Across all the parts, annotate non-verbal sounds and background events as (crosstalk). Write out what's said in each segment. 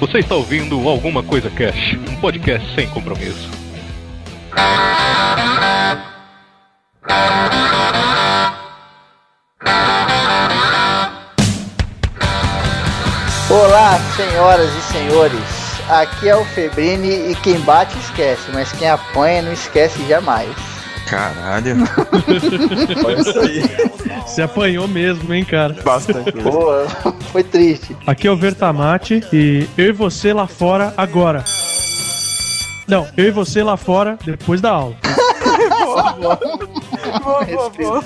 Você está ouvindo Alguma Coisa Cash, um podcast sem compromisso. Olá, senhoras e senhores. Aqui é o Febrini e quem bate esquece, mas quem apanha não esquece jamais. Caralho. (laughs) Olha isso aí. Você apanhou mesmo, hein, cara? Bastante. Boa, foi triste. Aqui é o Vertamate e eu e você lá fora agora. Não, eu e você lá fora depois da aula. (laughs) boa, boa. Boa, boa, boa.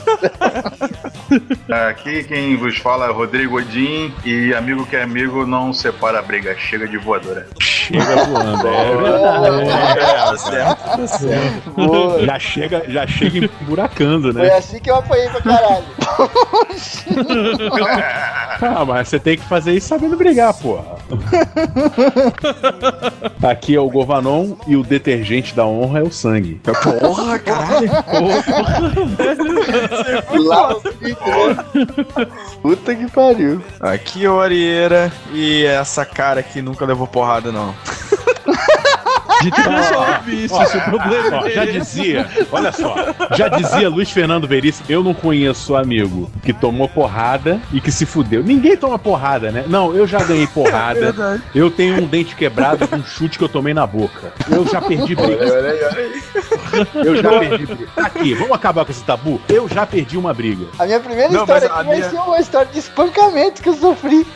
(laughs) Aqui quem vos fala é Rodrigo Odin e amigo que é amigo não separa a briga, chega de voadora. Chega voando, é verdade. É, certo, tá certo. Já chega, já chega emburacando, Foi né? assim que eu apanhei pra caralho. (laughs) (laughs) Ah, mas você tem que fazer isso sabendo brigar, porra. Aqui é o Govanon e o detergente da honra é o sangue. Porra, caralho. Lá né? Puta que pariu. Aqui é o Arieira e essa cara que nunca levou porrada, não. De tudo (laughs) só vício, se o problema Ó, é já esse. dizia, olha só, já dizia Luiz Fernando Veríssimo, eu não conheço amigo que tomou porrada e que se fudeu. Ninguém toma porrada, né? Não, eu já ganhei porrada. Eu tenho um dente quebrado com um chute que eu tomei na boca. Eu já perdi briga. Olha aí, olha aí. Eu já perdi briga. Tá Aqui, vamos acabar com esse tabu? Eu já perdi uma briga. A minha primeira Não, história aqui vai minha- ser uma história de espancamento que eu sofri.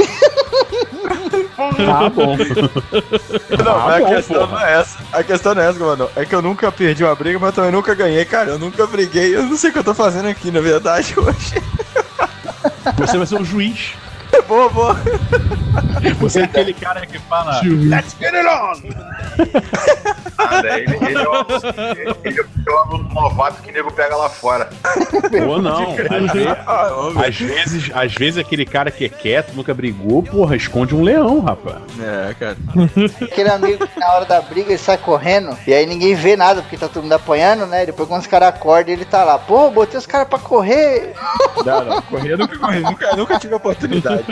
Tá bom. (laughs) Não, Ah, mas bom, a questão porra. não é essa. A questão não é essa, mano. É que eu nunca perdi uma briga, mas também nunca ganhei, cara. Eu nunca briguei. Eu não sei o que eu tô fazendo aqui, na verdade, (laughs) hoje. Você vai ser um juiz. Boa, boa. Você é aquele cara que fala. Let's get it on! Ah, daí ele, ele, é o, ele é aluno novato que o nego pega lá fora. Ou não. (laughs) Às vezes, Ah, às vezes, às vezes aquele cara que é quieto, nunca brigou, porra, esconde um leão, rapaz. É, cara. Aquele amigo que na hora da briga ele sai correndo e aí ninguém vê nada porque tá todo mundo apanhando, né? Depois quando os caras acordam ele tá lá, pô, botei os caras pra correr. Não, não. Correr eu nunca corri. Nunca, nunca tive oportunidade.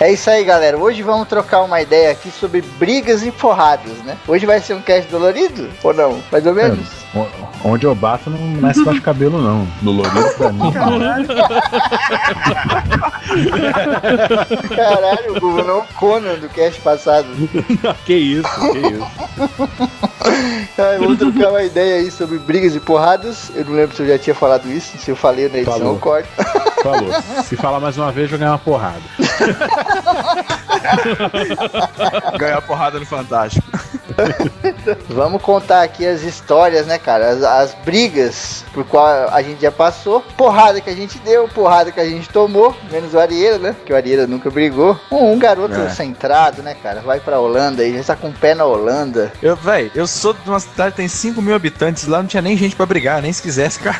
É isso aí, galera. Hoje vamos trocar uma ideia aqui sobre brigas e porradas, né? Hoje vai ser um cast dolorido? Ou não? Mais ou menos? Onde eu bato não nasce mais cabelo, não. Dolorido pra mim. Caralho, o Google não Conan do cast passado. (laughs) que isso, que isso. Vamos trocar uma ideia aí sobre brigas e porradas. Eu não lembro se eu já tinha falado isso. Se eu falei na edição, Falou. corto. Falou. Se falar mais uma vez, eu ganhar uma porrada. (laughs) Ganhar porrada no Fantástico. Vamos contar aqui as histórias, né, cara? As, as brigas por qual a gente já passou, porrada que a gente deu, porrada que a gente tomou, menos o Arieira, né? Que o Arieira nunca brigou. Um, um garoto É. centrado, né, cara? Vai pra Holanda aí, já tá com o pé na Holanda. Eu, véi, eu sou de uma cidade que tem 5 mil habitantes. Lá não tinha nem gente pra brigar, nem se quisesse, cara.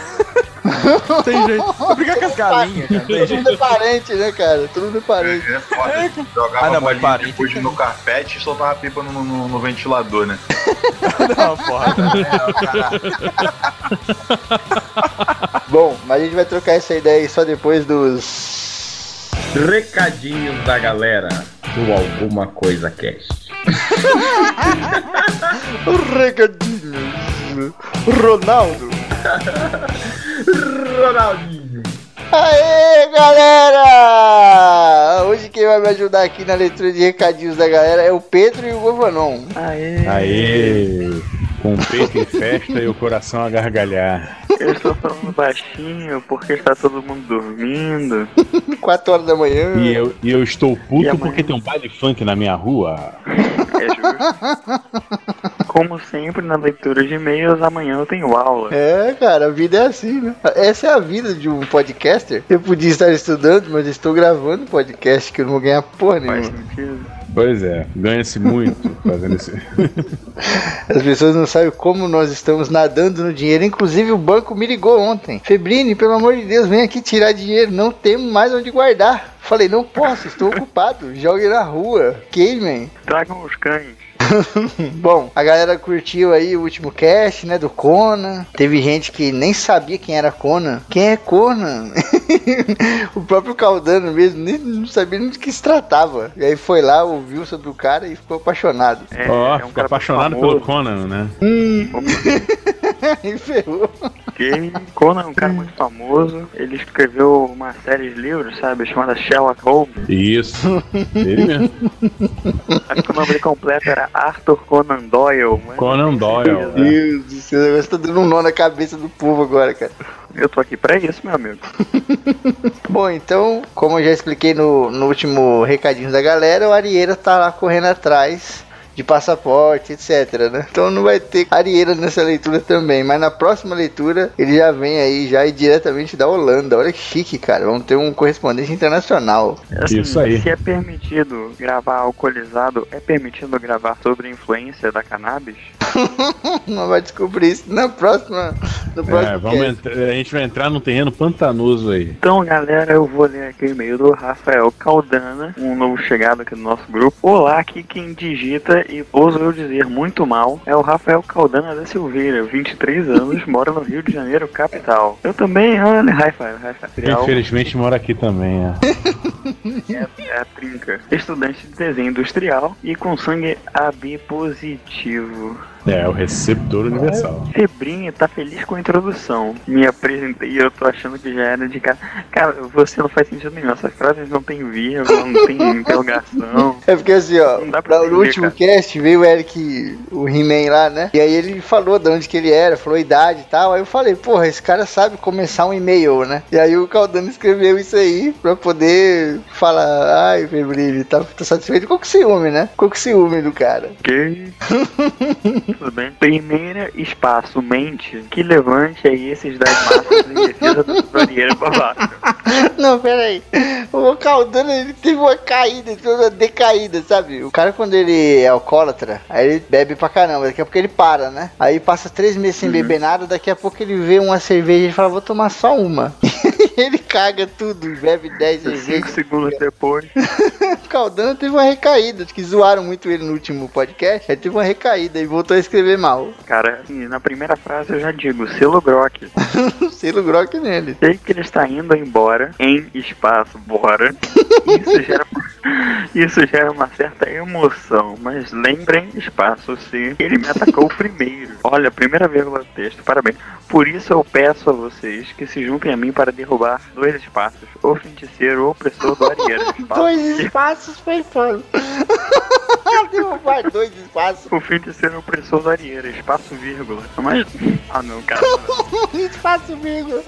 Não tem jeito. Pra brigar com as galinhas, cara. Não tem jeito. mundo é parente, né, cara? Todo mundo é parente. É foda. Jogava Ah, não, mas bolinha parente depois no carpete e soltava a pipa no, no- no ventilador, né? (laughs) Não, porra. Bom, mas a gente vai trocar essa ideia aí só depois dos. Recadinhos da galera do Alguma Coisa Cast. (laughs) Recadinhos. Ronaldo. Ronaldinho. Aê, galera! Hoje quem vai me ajudar aqui na leitura de recadinhos da galera é o Pedro e o Govanon. Aê! Com o peito em festa e o coração a gargalhar. Eu estou falando baixinho porque está todo mundo dormindo. (laughs) 4 horas da manhã. E eu, e eu estou E puto amanhã? porque tem um baile funk na minha rua. É justo. (laughs) Como sempre, na leitura de e-mails, amanhã eu tenho aula. É, cara, a vida é assim, né? Essa é a vida de um podcaster. Eu podia estar estudando, mas estou gravando podcast que eu não vou ganhar porra Faz nenhuma. sentido? Pois é, ganha-se muito fazendo esse. (laughs) As pessoas não sabem como nós estamos nadando no dinheiro. Inclusive, o banco me ligou ontem. Febrine, pelo amor de Deus, vem aqui tirar dinheiro. Não temos mais onde guardar. Falei, não posso, estou ocupado. Jogue na rua. Queimem. Tragam os cães. (laughs) Bom, a galera curtiu aí o último cast, né, do Conan. Teve gente que nem sabia quem era Conan. Quem é Conan? (laughs) o próprio Caldano mesmo nem, não sabia nem do que se tratava. E aí foi lá, ouviu sobre o cara e ficou apaixonado. É, Ó, é um ficou cara apaixonado famoso. pelo Conan, né? (laughs) e ferrou. Conan é um cara muito famoso. Ele escreveu uma série de livros, sabe, chamada Sherlock Holmes. Isso. Ele mesmo. Acho que o nome dele completo era Arthur Conan Doyle. mas Conan Doyle. Meu né? Deus do céu, o negócio tá dando um nó na cabeça do povo agora, cara. Eu tô aqui pra isso, meu amigo. (laughs) Bom, então, como eu já expliquei no, no último recadinho da galera, o Arieira tá lá correndo atrás de passaporte, etc, né? Então não vai ter Arieira nessa leitura também, mas na próxima leitura ele já vem aí, já e diretamente da Holanda. Olha que chique, cara. Vamos ter um correspondente internacional. Assim, Isso aí. Se é permitido gravar alcoolizado, é permitido gravar sobre a influência da cannabis? (laughs) Não vai descobrir isso na próxima. No próximo É, vamos entrar- a gente vai entrar num terreno pantanoso aí. Então, galera, eu vou ler aqui o e-mail do Rafael Caldana, um novo chegado aqui no nosso grupo. Olá, aqui quem digita e ouso eu dizer muito mal é o Rafael Caldana da Silveira, 23 anos, (laughs) mora no Rio de Janeiro, capital. Eu também, olha, Rafael, Rafael. Infelizmente mora aqui também, é. É, é a trinca. Estudante de desenho industrial e com sangue AB positivo. É, o receptor universal. Febrinha tá feliz com a introdução. Me apresentei e eu tô achando que já era de cara. Cara, você não faz sentido nenhum. Essas frases não tem vírgula, não tem (laughs) interrogação. É porque assim, ó, Não dá pra no entender, último cara. cast veio o Eric, o He-Man lá, né? E aí ele falou de onde que ele era, falou a idade e tal. Aí eu falei, porra, esse cara sabe começar um e-mail, né? E aí o Caldano escreveu isso aí pra poder falar, ai, Febrilho, tá, tá satisfeito. Ficou com ciúme, né? Ficou com ciúme do cara. Ok. (laughs) Tudo bem. Primeira espaço, mente, que levante aí esses das massas em defesa do barreira pra baixo. Não, pera aí. O Caldano, ele teve uma caída, uma decaída, sabe? O cara, quando ele é alcoólatra, aí ele bebe pra caramba. Daqui a pouco ele para, né? Aí passa três meses sem beber nada, daqui a pouco ele vê uma cerveja e fala, vou tomar só uma. (laughs) ele caga tudo, bebe dez Cinco cervejas. segundos depois. (laughs) O Caldano teve uma recaída, acho que zoaram muito ele no último podcast. Aí teve uma recaída e voltou a escrever mal. Cara, assim, na primeira frase eu já digo, selo Brock. (laughs) Selo Grock nele. Sei que ele está indo embora em espaço, bora. (laughs) Isso gera, isso gera uma certa emoção, mas lembrem, espaço se ele me atacou primeiro. Olha, primeira vírgula do texto, parabéns. Por isso eu peço a vocês que se juntem a mim para derrubar dois espaços, o feiticeiro ou opressor do Arieira. (laughs) Espaço. Dois espaços foi foda. (laughs) Derrubar dois espaços. O feiticeiro opressor do Arieira, espaço vírgula. Mas. Ah não, cara. (laughs) Espaço, vírgula.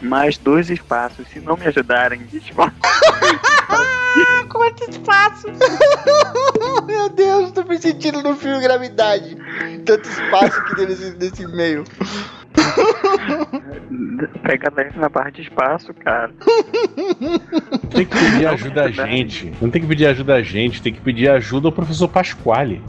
Mais dois espaços, se não me ajudarem, espaço. Quanto espaço? Meu Deus, tô me sentindo no filme Gravidade. Tanto espaço que tem nesse, nesse e-mail. (laughs) Pega leve na barra de espaço, cara. Tem que pedir ajuda a gente. Não tem que pedir ajuda a gente, tem que pedir ajuda ao professor Pasquale.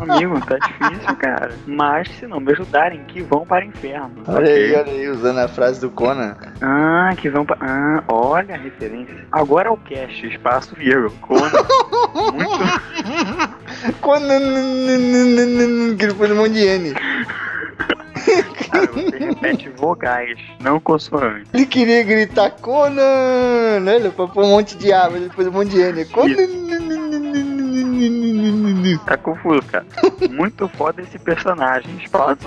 Amigo, tá difícil, cara. Mas se não me ajudarem, que vão para o inferno. Olha aí, olha aí, usando a frase do Conan. Ah, que vão para. Ah, olha a referência. Agora é o cast, espaço vírgula. Conan. (laughs) Muito. Conan. Que ele foi no monte de N. Cara, você repete vogais, não consoantes. Ele queria gritar Conan, né? Ele pôr um monte de A, mas depois um monte de N. Conan. Tá confuso, cara. Muito foda esse personagem. Espaço. (laughs)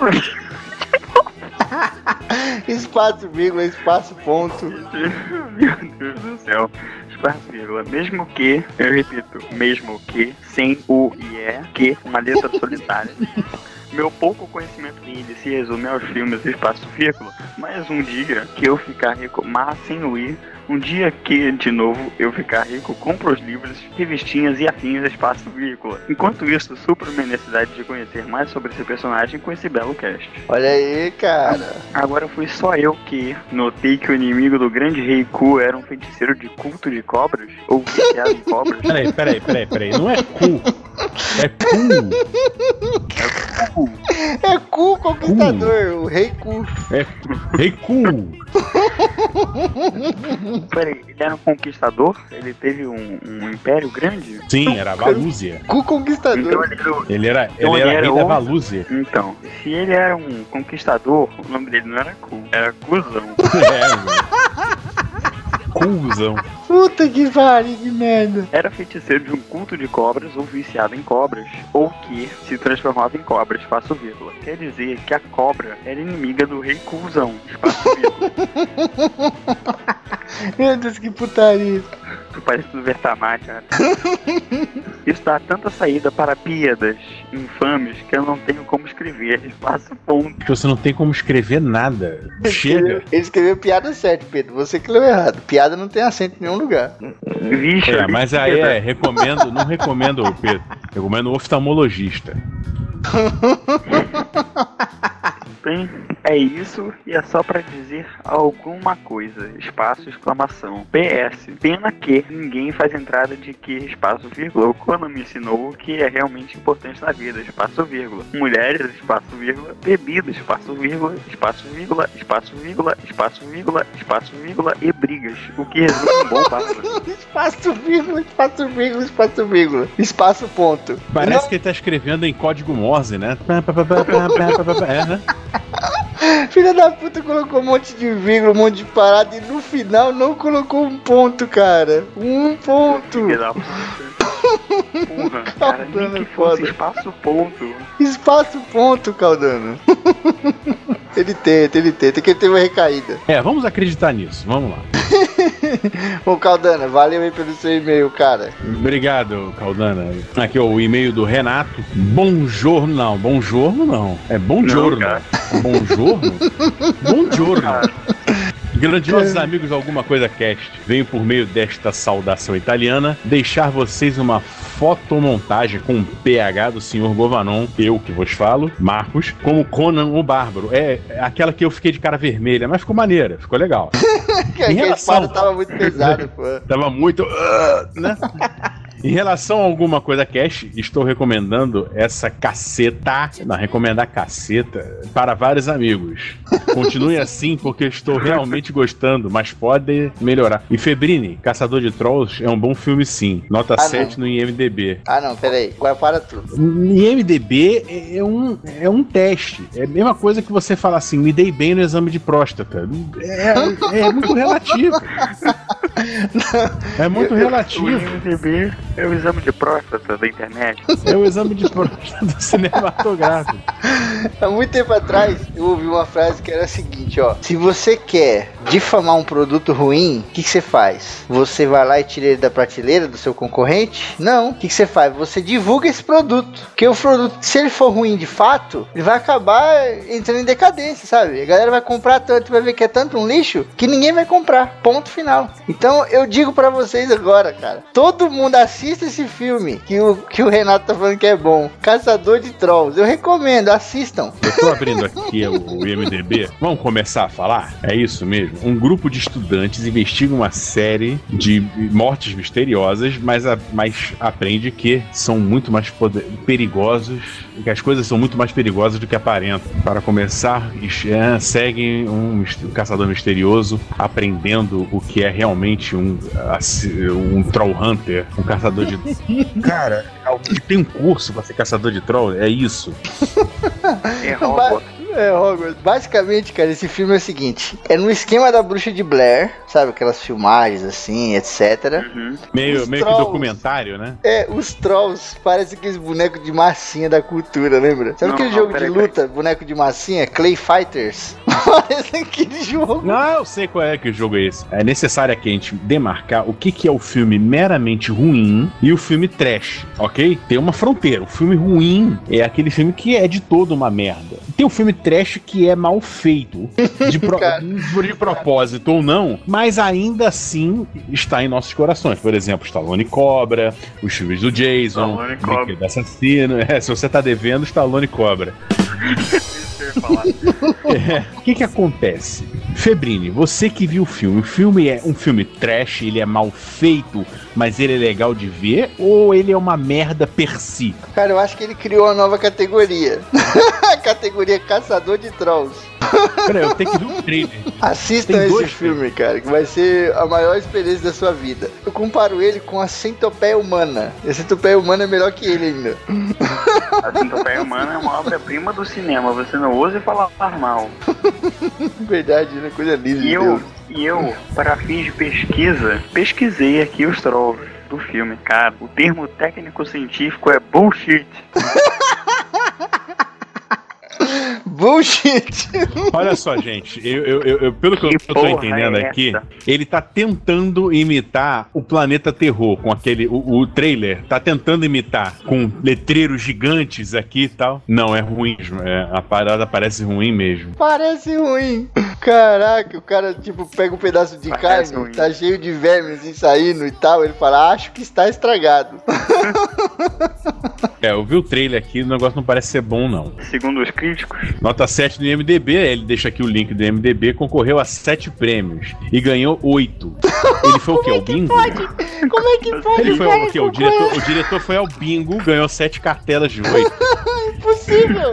Espaço, vírgula, espaço, ponto. Meu Deus do céu. Espaço, vírgula. Mesmo que, eu repito, mesmo que, sem o e é, que, uma letra solitária. (laughs) Meu pouco conhecimento de índice se resume aos filmes Espaço Vírgula, mas um dia que eu ficar rico, mas sem o i, um dia que, de novo, eu ficar rico, compro os livros, revistinhas e afins Espaço Vírgula. Enquanto isso, supro minha necessidade de conhecer mais sobre esse personagem com esse belo cast. Olha aí, cara. Agora fui só eu que notei que o inimigo do grande rei Ku era um feiticeiro de culto de cobras? Ou viciado em cobras? (laughs) Peraí, peraí, peraí, peraí. Não é cu. É cu. É Cu Conquistador, o rei Cu. É rei cu. Peraí, ele era um conquistador? Ele teve um, um império grande? Sim, era a Valúzia. Cu Então Conquistador. ele era o- Ele era, Então ele ele era era rei da o- Valúzia. Então, se ele era um conquistador, o nome dele não era Ku, era Cusão. (laughs) É, cuzão. (laughs) Puta que pariu, que merda. Era feiticeiro de um culto de cobras ou viciado em cobras, ou que se transformava em cobra, espaço vírgula. Quer dizer que a cobra era inimiga do rei Cuzão, espaço vírgula. (laughs) Meu Deus, que putaria. Tu parece do Vertamar, cara. (laughs) Isso dá tanta saída para piadas infames que eu não tenho como escrever. Espaço ponto. Porque você não tem como escrever nada. Chega. Ele escreveu piada certo, Pedro. Você que leu errado. Piada não tem acento em nenhum lugar. Vixe, É, mas aí é, recomendo, não recomendo, Pedro. Recomendo o oftalmologista. Bem, é isso e é só pra dizer alguma coisa. Espaço, exclamação. PS. Pena que ninguém faz entrada de que espaço, vírgula. O Conan me ensinou o que é realmente importante na vida. Espaço, vírgula. Mulheres, espaço, vírgula. Bebida, espaço, vírgula. Espaço, vírgula. Espaço, vírgula. Espaço, vírgula. Espaço, vírgula. E brigas. O que resume um bom bárbaro. (laughs) Espaço vírgula, espaço vírgula, espaço vírgula. Espaço ponto. Parece que ele tá escrevendo em código Morse, né? (laughs) É, né? Filha da puta colocou um monte de vírgula, um monte de parada e no final não colocou um ponto, cara. Um ponto. Filha da puta. (laughs) Porra, cara, nem Caldano que é fosse foda. espaço ponto. Espaço ponto, Caldano. (laughs) ele tenta, ele tenta, que ele teve uma recaída. É, vamos acreditar nisso. Vamos lá. (laughs) Ô, Caldana, valeu aí pelo seu e-mail, cara. Obrigado, Caldana. Aqui, ó, o e-mail do Renato. Bonjourno, não. Bonjourno, não. É bongiorno. cara. Bonjourno? Bongiorno. (laughs) (laughs) Grandiosos amigos Alguma Coisa Cast, venho por meio desta saudação italiana deixar vocês uma fotomontagem com um PH do senhor Govanon, eu que vos falo, Marcos, como Conan o Bárbaro. É é aquela que eu fiquei de cara vermelha, mas ficou maneira, ficou legal. (laughs) Que a relação- tava muito pesada, (laughs) pô. Tava muito. ah, (laughs) né? Em relação a alguma coisa cash, estou recomendando essa caceta, não, recomendar caceta para vários amigos. Continue (laughs) assim porque estou realmente gostando, mas pode melhorar. E Febrini, Caçador de Trolls é um bom filme sim. Nota Ah, 7 no IMDB. Ah, não, peraí. Agora para tudo. IMDB é um, é um teste. É a mesma coisa que você falar assim, me dei bem no exame de próstata. É, é muito relativo. (laughs) É muito O relativo. IMDB é o exame de próstata da internet. É o exame de próstata cinematográfico. Há muito tempo atrás, eu ouvi uma frase que era a seguinte, ó. Se você quer difamar um produto ruim, o que, você faz? Você vai lá e tira ele da prateleira do seu concorrente? Não. O que, você faz? Você divulga esse produto. Porque o produto, se ele for ruim de fato, ele vai acabar entrando em decadência, sabe? A galera vai comprar tanto, vai ver que é tanto um lixo, que ninguém vai comprar. Ponto final. Então eu digo pra vocês agora, cara. Todo mundo assista esse filme que o, que o Renato tá falando que é bom. Caçador de Trolls. Eu recomendo, assistam. Eu tô abrindo aqui o IMDB. Vamos começar a falar? É isso mesmo. Um grupo de estudantes investiga uma série de mortes misteriosas, mas, a- mas aprende que são muito mais poder- perigosos, que as coisas são muito mais perigosas do que aparentam. Para começar, é, seguem um, um caçador misterioso aprendendo o que é realmente um, um troll hunter, um caçador de. (laughs) Cara, alguém tem um curso para ser caçador de troll? É isso. (laughs) É. É, Hogwarts. Basicamente, cara, esse filme é o seguinte: é no esquema da Bruxa de Blair, sabe? Aquelas filmagens assim, etc. Uhum. Meio, Os meio que trolls. documentário, né? É, os trolls parecem aqueles bonecos de massinha da cultura, lembra? Sabe Não, aquele não, jogo de luta, boneco de massinha? Clay Fighters? (laughs) Parece aquele jogo. Não, eu sei qual é que o jogo é esse. É necessário aqui a gente demarcar o que, que é o filme meramente ruim e o filme trash, ok? Tem uma fronteira. O filme ruim é aquele filme que é de todo uma merda. Tem o filme trash que é mal feito, de, pro- (laughs) de propósito ou não, mas ainda assim está em nossos corações. Por exemplo, Stallone Cobra, os filmes do Jason. Brinquedo Assassino. É, se você tá devendo, Stallone Cobra. É, O que que acontece? Febrini, você que viu o filme, o filme é um filme trash, ele é mal feito, mas ele é legal de ver, ou ele é uma merda per si? Cara, eu acho que ele criou uma nova categoria. (laughs) A categoria Caçador de Trolls. Peraí, eu tenho que ver o trailer. Assistam Tem esse filme, cara, que vai ser a maior experiência da sua vida. Eu comparo ele com a centopeia humana. E a centopeia humana é melhor que ele ainda. A Centopeia Humana é uma obra-prima do cinema. Você não ousa falar mal. (laughs) Verdade, né? Coisa linda E de eu, Deus. E eu, para fins de pesquisa, pesquisei aqui os trolls do filme. Cara, o termo técnico-científico é bullshit. (laughs) Bullshit! (laughs) Olha só, gente, eu, eu- eu- eu- pelo que eu, Que eu tô entendendo é aqui, ele tá tentando imitar o Planeta Terror com aquele. O, o trailer tá tentando imitar com letreiros gigantes aqui e tal. Não, é ruim mesmo. é, a parada parece ruim mesmo. Parece ruim. Caraca, o cara, tipo, pega um pedaço de Parece carne, ruim. tá cheio de vermes assim, saindo e tal. Ele fala, acho que está estragado. (laughs) É, eu vi o trailer aqui, o negócio não parece ser bom, não. Segundo os críticos, Nota 7 do IMDB, ele deixa aqui o link do IMDB, concorreu a 7 prêmios e ganhou 8. Ele foi o quê? O bingo? Como é que pode, Ele foi cara, o quê? O diretor, o diretor foi ao bingo, ganhou 7 cartelas de 8. É (laughs) impossível!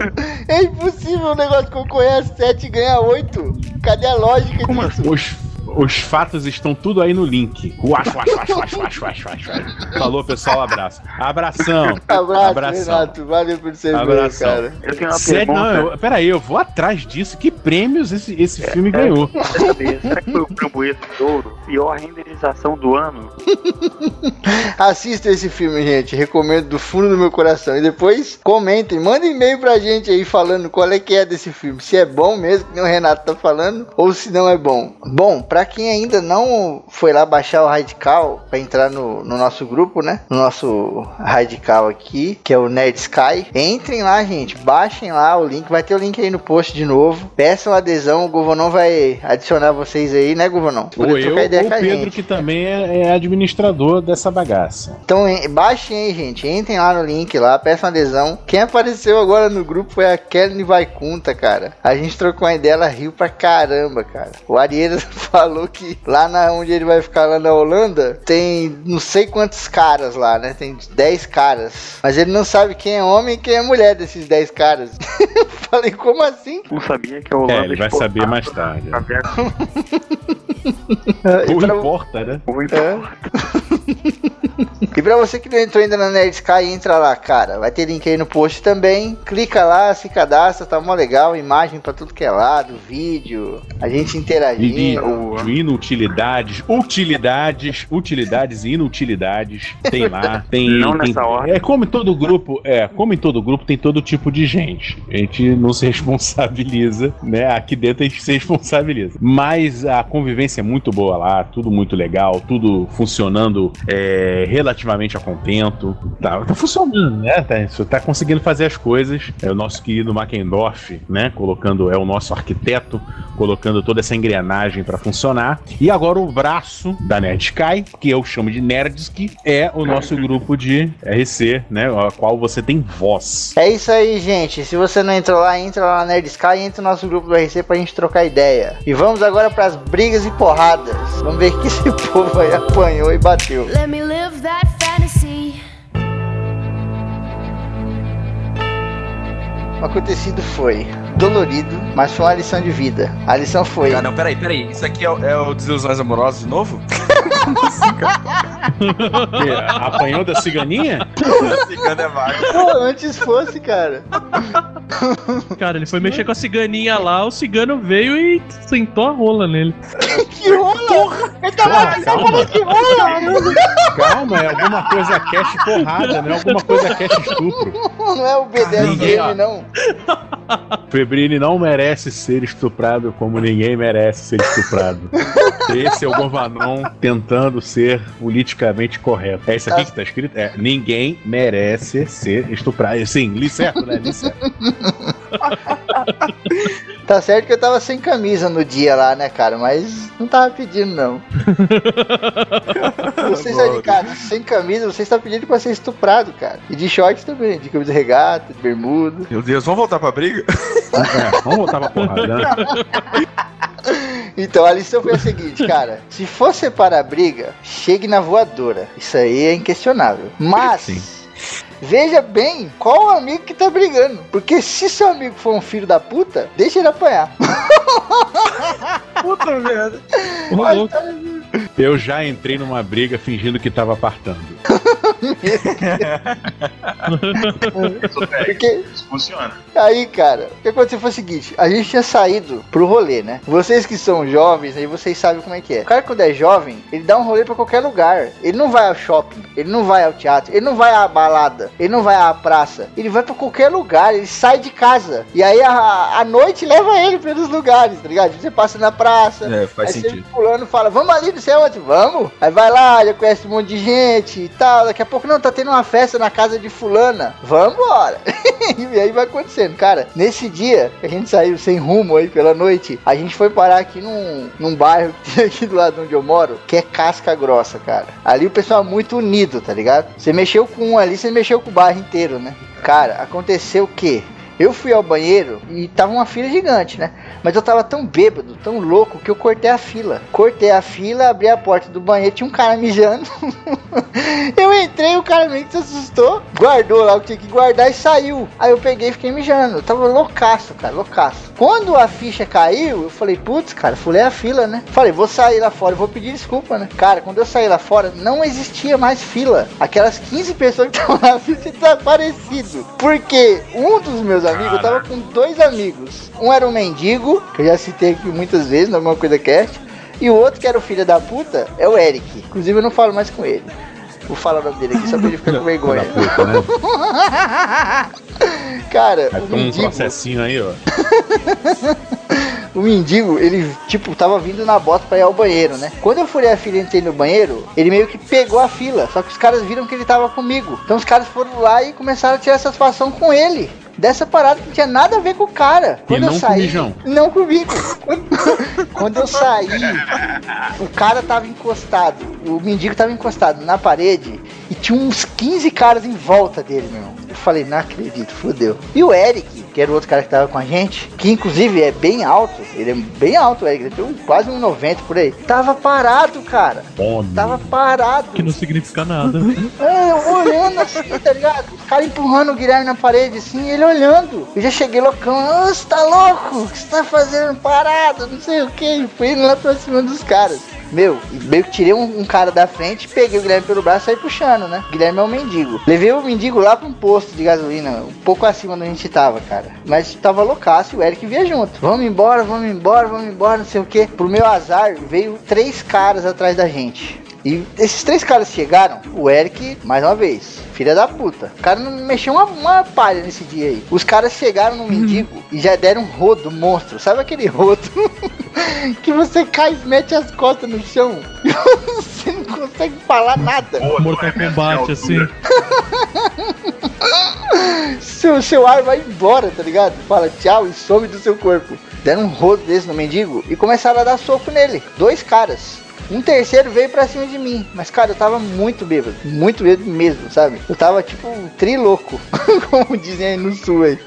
É impossível o negócio concorrer a 7 e ganhar 8. Cadê a lógica Como disso? Os, os fatos estão tudo aí no link. Uash, uash, uash, uash, uash, uash. Falou, pessoal, abraço. Abração. (laughs) Abraço, Abração. Renato. Valeu por você ver, Abração. cara. eu tenho uma Sério, pergunta. não, eu, peraí, eu vou atrás disso. Que prêmios esse, esse filme ganhou? Quer saber, será que foi o Framboesa de Ouro? Pior renderização do ano? (laughs) Assista esse filme, gente. Recomendo do fundo do meu coração. E depois comentem, mandem e-mail pra gente aí falando qual é que é desse filme. Se é bom mesmo, que nem o Renato tá falando, ou se não é bom. Bom, pra quem ainda não foi lá baixar o Radical pra entrar no, no nosso grupo, né? No nosso Radical aqui, que é o Nerd Sky. Entrem lá, gente. Baixem lá o link. Vai ter o link aí no post de novo. Peçam adesão. O Govonão vai adicionar vocês aí, né, Govonão? Ou eu, ou o Pedro, gente. que também é, é administrador dessa bagaça. Então em- baixem aí, gente. Entrem lá no link lá, peçam adesão. Quem apareceu agora no grupo foi a Kelly Vaikunta, cara. A gente trocou uma ideia, ela riu pra caramba, cara. O Ariel (laughs) falou que lá na onde ele vai ficar lá na Holanda, tem não sei quantos caras lá, né? Tem 10 caras. Mas ele não sabe quem é homem e quem é mulher desses 10 caras. (laughs) Falei, como assim? Não sabia que a Holanda (laughs) É, ele vai saber mais tarde. Ou pra- importa, né? com É. (laughs) E pra você que não entrou ainda na Nerd Sky, entra lá, cara. Vai ter link aí no post também. Clica lá, se cadastra, tá mó legal. Imagem pra tudo que é lado, vídeo, a gente interagindo. inutilidades, utilidades, utilidades e inutilidades. Tem lá, (laughs) tem. Não tem- nessa ordem. É como em todo grupo, é, como em todo grupo tem todo tipo de gente. A gente não se responsabiliza, né? Aqui dentro a gente se responsabiliza. Mas a convivência é muito boa lá, tudo muito legal, tudo funcionando é, relativamente a contento. Tá, tá funcionando, né? Tá, isso tá conseguindo fazer as coisas. É o nosso querido Mackendorf, né? Colocando, é o nosso arquiteto, colocando toda essa engrenagem para funcionar. E agora o braço da Nerdsky, que eu chamo de Nerdsky, é o nosso (laughs) grupo de RC, né? A qual você tem voz. É isso aí, gente. Se você não entrou lá, entra lá na Nerd Sky e entra no nosso grupo do RC pra gente trocar ideia. E vamos agora pras brigas e porradas. Vamos ver que esse (laughs) povo aí apanhou e bateu. Let me live that O acontecido foi dolorido, mas foi uma lição de vida. A lição foi. Ah, não, peraí, peraí. Isso aqui é, o- é o Desilusões Amorosas de novo? (laughs) Que, apanhou da ciganinha? Cigano é vaga. Pô, antes fosse, cara. (laughs) Cara, ele foi mexer com a ciganinha lá, o cigano veio e sentou a rola nele. (laughs) Que rola! Ele tava, Porra, ele tava calma. falando que rola! Calma, é alguma coisa cash porrada, não é alguma coisa cash estupro. Não é o BDSM, não. (laughs) Febrini não merece ser estuprado como ninguém merece ser estuprado. Esse é o Govanon tentando ser politicamente correto. É isso aqui que tá escrito? É, ninguém merece ser estuprado. Sim, li certo, né? Li certo. (laughs) Tá certo que eu tava sem camisa no dia lá, né, cara? Mas não tava pedindo, não. (laughs) Vocês aí de casa, sem camisa, vocês estão pedindo pra ser estuprado, cara. E de shorts também, de camisa regata, de bermuda. Meu Deus, vamos voltar pra briga? É, vamos voltar pra porrada. né? (laughs) Então a lição foi a seguinte, cara. Se for separar a briga, chegue na voadora. Isso aí é inquestionável. Mas. Veja bem qual o amigo que tá brigando. Porque se seu amigo for um filho da puta, deixa ele apanhar. Puta merda. Louco. Eu já entrei numa briga fingindo que tava apartando. (laughs) Porque funciona. Aí, cara, o que aconteceu foi o seguinte: a gente tinha saído pro rolê, né? Vocês que são jovens, aí vocês sabem como é que é. O cara, quando é jovem, ele dá um rolê pra qualquer lugar. Ele não vai ao shopping, ele não vai ao teatro, ele não vai à balada, ele não vai à praça. Ele vai pra qualquer lugar, ele sai de casa. E aí a, a noite leva ele pelos lugares, tá ligado? Você passa na praça. É, faz aí sentido. Você fulano fala, vamos ali, não sei onde, vamos. Aí vai lá, já conhece um monte de gente e tal. Daqui a pouco, não, tá tendo uma festa na casa de fulana. Vambora. (laughs) e aí vai acontecendo. Cara, nesse dia que a gente saiu sem rumo aí pela noite, a gente foi parar aqui num, num bairro que tem aqui do lado onde eu moro, que é Casca Grossa, cara. Ali o pessoal é muito unido, tá ligado? Você mexeu com um ali, você mexeu com o bairro inteiro, né? Cara, aconteceu o quê? Eu fui ao banheiro e tava uma fila gigante, né? Mas eu tava tão bêbado, tão louco, que eu cortei a fila. Cortei a fila, abri a porta do banheiro, tinha um cara mijando. (laughs) eu entrei, o cara meio que se assustou, guardou lá o que tinha que guardar e saiu. Aí eu peguei e fiquei mijando. Eu tava loucaço, cara, loucaço. Quando a ficha caiu, eu falei, putz, cara, fulei a fila, né? Falei, vou sair lá fora, vou pedir desculpa, né? Cara, quando eu saí lá fora, não existia mais fila. Aquelas 15 pessoas que (laughs) estavam lá tinham desaparecido. Porque um dos meus amigos, eu tava com dois amigos. Um era um mendigo, que eu já citei aqui muitas vezes, alguma coisa cast. E o outro, que era o filho da puta, é o Eric. Inclusive, eu não falo mais com ele. Vou falar o nome dele aqui só pra ele ficar (laughs) com vergonha. Puta, né? (laughs) Cara, Vai o tomar um mendigo, processinho aí, ó. (laughs) o mendigo, ele, tipo, tava vindo na bota pra ir ao banheiro, né? Quando eu furei a fila e entrei no banheiro, ele meio que pegou a fila. Só que os caras viram que ele tava comigo. Então os caras foram lá e começaram a tirar satisfação com ele. Dessa parada que não tinha nada a ver com o cara. Quando eu não com o saí. mijão. Não comigo. Quando, (laughs) quando eu saí, o cara tava encostado. O mendigo tava encostado na parede e tinha uns 15 caras em volta dele, meu irmão. Eu falei, não acredito, fodeu. E o Eric, que era o outro cara que tava com a gente, que inclusive é bem alto, ele é bem alto, o Eric, ele tem um- quase um 90 por aí. Tava parado, cara. Homem. Tava parado. Que não significa nada. (laughs) É, olhando assim, tá ligado? Os caras empurrando o Guilherme na parede assim, ele olhando. Eu já cheguei loucão, "Ah, você tá louco? O que você tá fazendo parado? Não sei o que. Fui indo lá pra cima dos caras. Meu, meio que tirei um, um cara da frente, peguei o Guilherme pelo braço e saí puxando, né? Guilherme é um mendigo. Levei o mendigo lá pra um posto de gasolina, um pouco acima onde a gente tava, cara. Mas tava loucaço e o Eric via junto. Vamos embora, vamos embora, vamos embora, não sei o que. Pro meu azar, veio três caras atrás da gente. E esses três caras chegaram, o Eric, mais uma vez, filha da puta. O cara não mexeu uma, uma palha nesse dia aí. Os caras chegaram no mendigo e já deram um rodo monstro. Sabe aquele rodo (laughs) que você cai e mete as costas no chão? E (laughs) você não consegue falar nada. Pô, Mortal é Kombat, mesmo, assim. (laughs) Seu, seu ar vai embora, tá ligado? Fala tchau e some do seu corpo. Deram um rodo desse no mendigo e começaram a dar soco nele. Dois caras. Um terceiro veio pra cima de mim. Mas, cara, eu tava muito bêbado. Muito bêbado mesmo, sabe? Eu tava tipo triloco. (laughs) Como dizem aí no sul aí.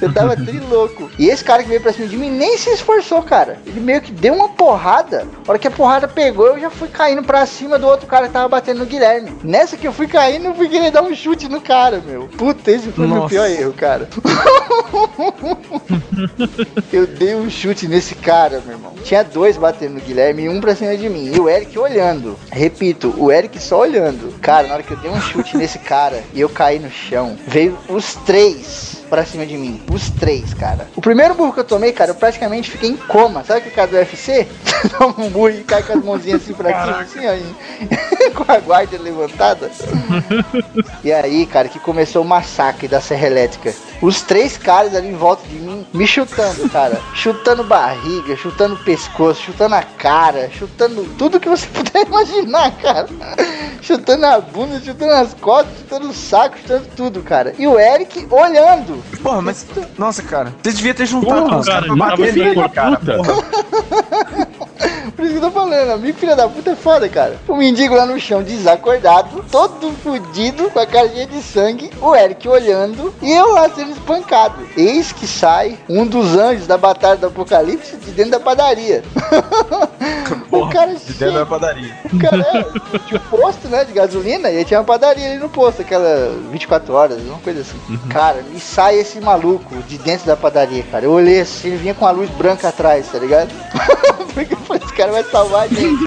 Eu tava triloco. E esse cara que veio pra cima de mim nem se esforçou, cara. Ele meio que deu uma porrada. A hora que a porrada pegou, eu já fui caindo pra cima do outro cara que tava batendo no Guilherme. Nessa que eu fui caindo, eu fui querer dar um chute no cara, meu. Puta, esse foi o meu Nossa. pior erro, cara. (laughs) Eu dei um chute nesse cara, meu irmão. Tinha dois batendo no Guilherme e um pra cima de mim. E o Eric olhando. Repito, o Eric só olhando. Cara, na hora que eu dei um chute (laughs) nesse cara e eu caí no chão, veio os três pra cima de mim. Os três, cara. O primeiro burro que eu tomei, cara, eu praticamente fiquei em coma. Sabe aquele cara do UFC? (laughs) Toma um burro e cai com as mãozinhas assim pra cima, assim, ó. e- (laughs) com a guarda levantada. E aí, cara, que começou o massacre da Serra Elétrica. Os três caras ali em volta de mim me chutando, cara. (laughs) chutando barriga, chutando pescoço, chutando a cara, chutando tudo que você (laughs) puder imaginar, cara. chutando a bunda, chutando as costas, chutando o saco, chutando tudo, cara. E o Eric olhando. Porra, mas. Nossa, cara. Você devia ter juntado Porra, os caras cara, bater nele, cara. Por isso que eu tô falando, amigo filha da puta é foda, cara. O mendigo lá no chão, desacordado, todo fudido, com a carinha de sangue, o Eric olhando e eu lá sendo espancado. Eis que sai um dos anjos da batalha do apocalipse de dentro da padaria. (laughs) o cara De dentro da padaria. O cara é, tinha um posto, né, de gasolina, e tinha uma padaria ali no posto, aquela 24 horas, uma coisa assim. Cara, me sai esse maluco de dentro da padaria, cara. Eu olhei assim, ele vinha com a luz branca atrás, tá ligado? (laughs) Porque eu falei, esse cara vai salvar a gente.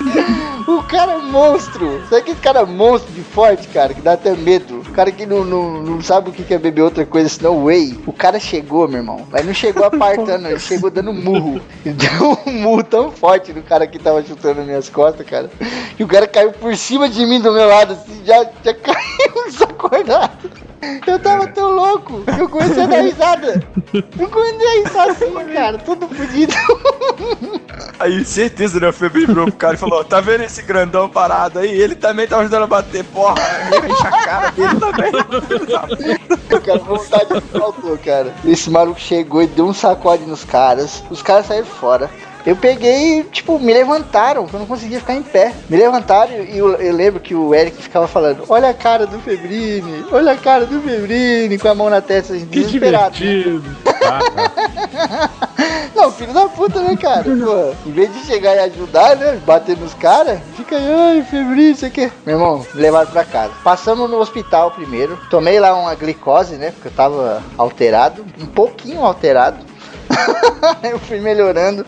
O cara é monstro. Sabe aquele cara monstro de forte, cara, que dá até medo? Cara que não, não, não sabe o que é beber outra coisa senão whey. O cara chegou, meu irmão. Mas não chegou apartando, ele chegou dando murro. Ele deu um murro tão forte no cara que tava chutando minhas costas, cara. E o cara caiu por cima de mim do meu lado, assim, já, já (laughs) caiu desacordado. Eu tava tão louco que eu comecei a dar risada. (laughs) Eu comecei a risar assim, cara, tudo fodido. Aí, certeza, né? O virou pro cara e falou: tá vendo esse grandão parado aí? Ele também tá ajudando a bater, porra. Enche a cara dele também. Eu quero vontade de faltou, cara. Esse maluco chegou e deu um sacode nos caras. Os caras saíram fora. Eu peguei e, tipo, me levantaram, porque eu não conseguia ficar em pé. Me levantaram e eu, eu lembro que o Eric ficava falando: Olha a cara do Febrini, olha a cara do Febrini, com a mão na testa, assim, Que desesperado. né? divertido. (laughs) Tá. Não, filho da puta, né, cara? Pô, em vez de chegar e ajudar, né? Bater nos caras, fica aí, ai, febril, isso aqui. Meu irmão, me levaram pra casa. Passamos no hospital primeiro. Tomei lá uma glicose, né? Porque eu tava alterado, um pouquinho alterado. (laughs) eu fui melhorando.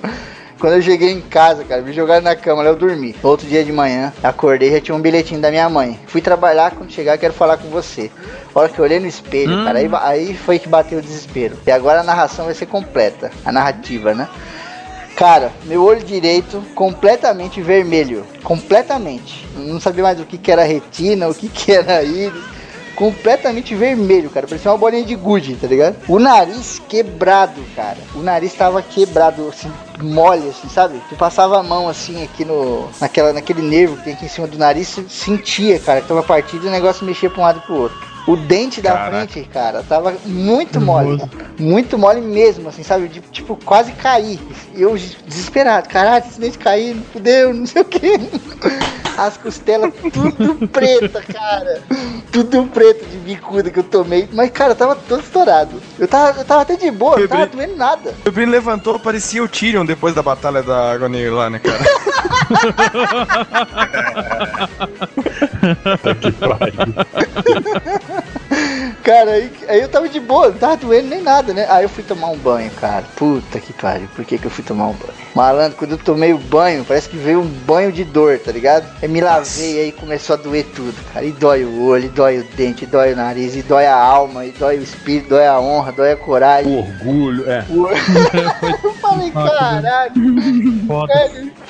Quando eu cheguei em casa, cara, me jogaram na cama, lá eu dormi. Outro dia de manhã, acordei, já tinha um bilhetinho da minha mãe. Fui trabalhar, quando chegar, quero falar com você. A hora que eu olhei no espelho, cara, aí, aí foi que bateu o desespero. E agora a narração vai ser completa, a narrativa, né? Cara, meu olho direito completamente vermelho. Completamente. Não sabia mais o que, que era retina, o que, que era íris. Completamente vermelho, cara. Parecia uma bolinha de gude, tá ligado? O nariz quebrado, cara. O nariz tava quebrado, assim, mole, assim, sabe? Tu passava a mão, assim, aqui no... Naquela, naquele nervo que tem aqui em cima do nariz, sentia, cara, que tava partido e o negócio mexia pra um lado e pro outro. O dente da Caraca. frente, cara, tava muito mole. Muito mole mesmo, assim, sabe? De, tipo, quase cair. E eu desesperado. Caralho, esse dente cair, fudeu, não sei o que. As costelas tudo preta, cara. Tudo preto de bicuda que eu tomei. Mas, cara, tava todo estourado. Eu tava, eu tava até de boa, não tava doendo nada. O Febrino levantou, parecia o Tyrion depois da batalha da Agonia lá, né, cara? (laughs) Que pariu. (laughs) Cara, aí, aí eu tava de boa, não tava doendo nem nada, né? Aí eu fui tomar um banho, cara. Puta que pariu, por que que eu fui tomar um banho? Malandro, quando eu tomei o banho, parece que veio um banho de dor, tá ligado? Aí me lavei, aí começou a doer tudo, cara. E dói o olho, e dói o dente, e dói o nariz, e dói a alma, e dói o espírito, dói a honra, dói a coragem. O orgulho, é. O- (laughs) eu falei, caralho.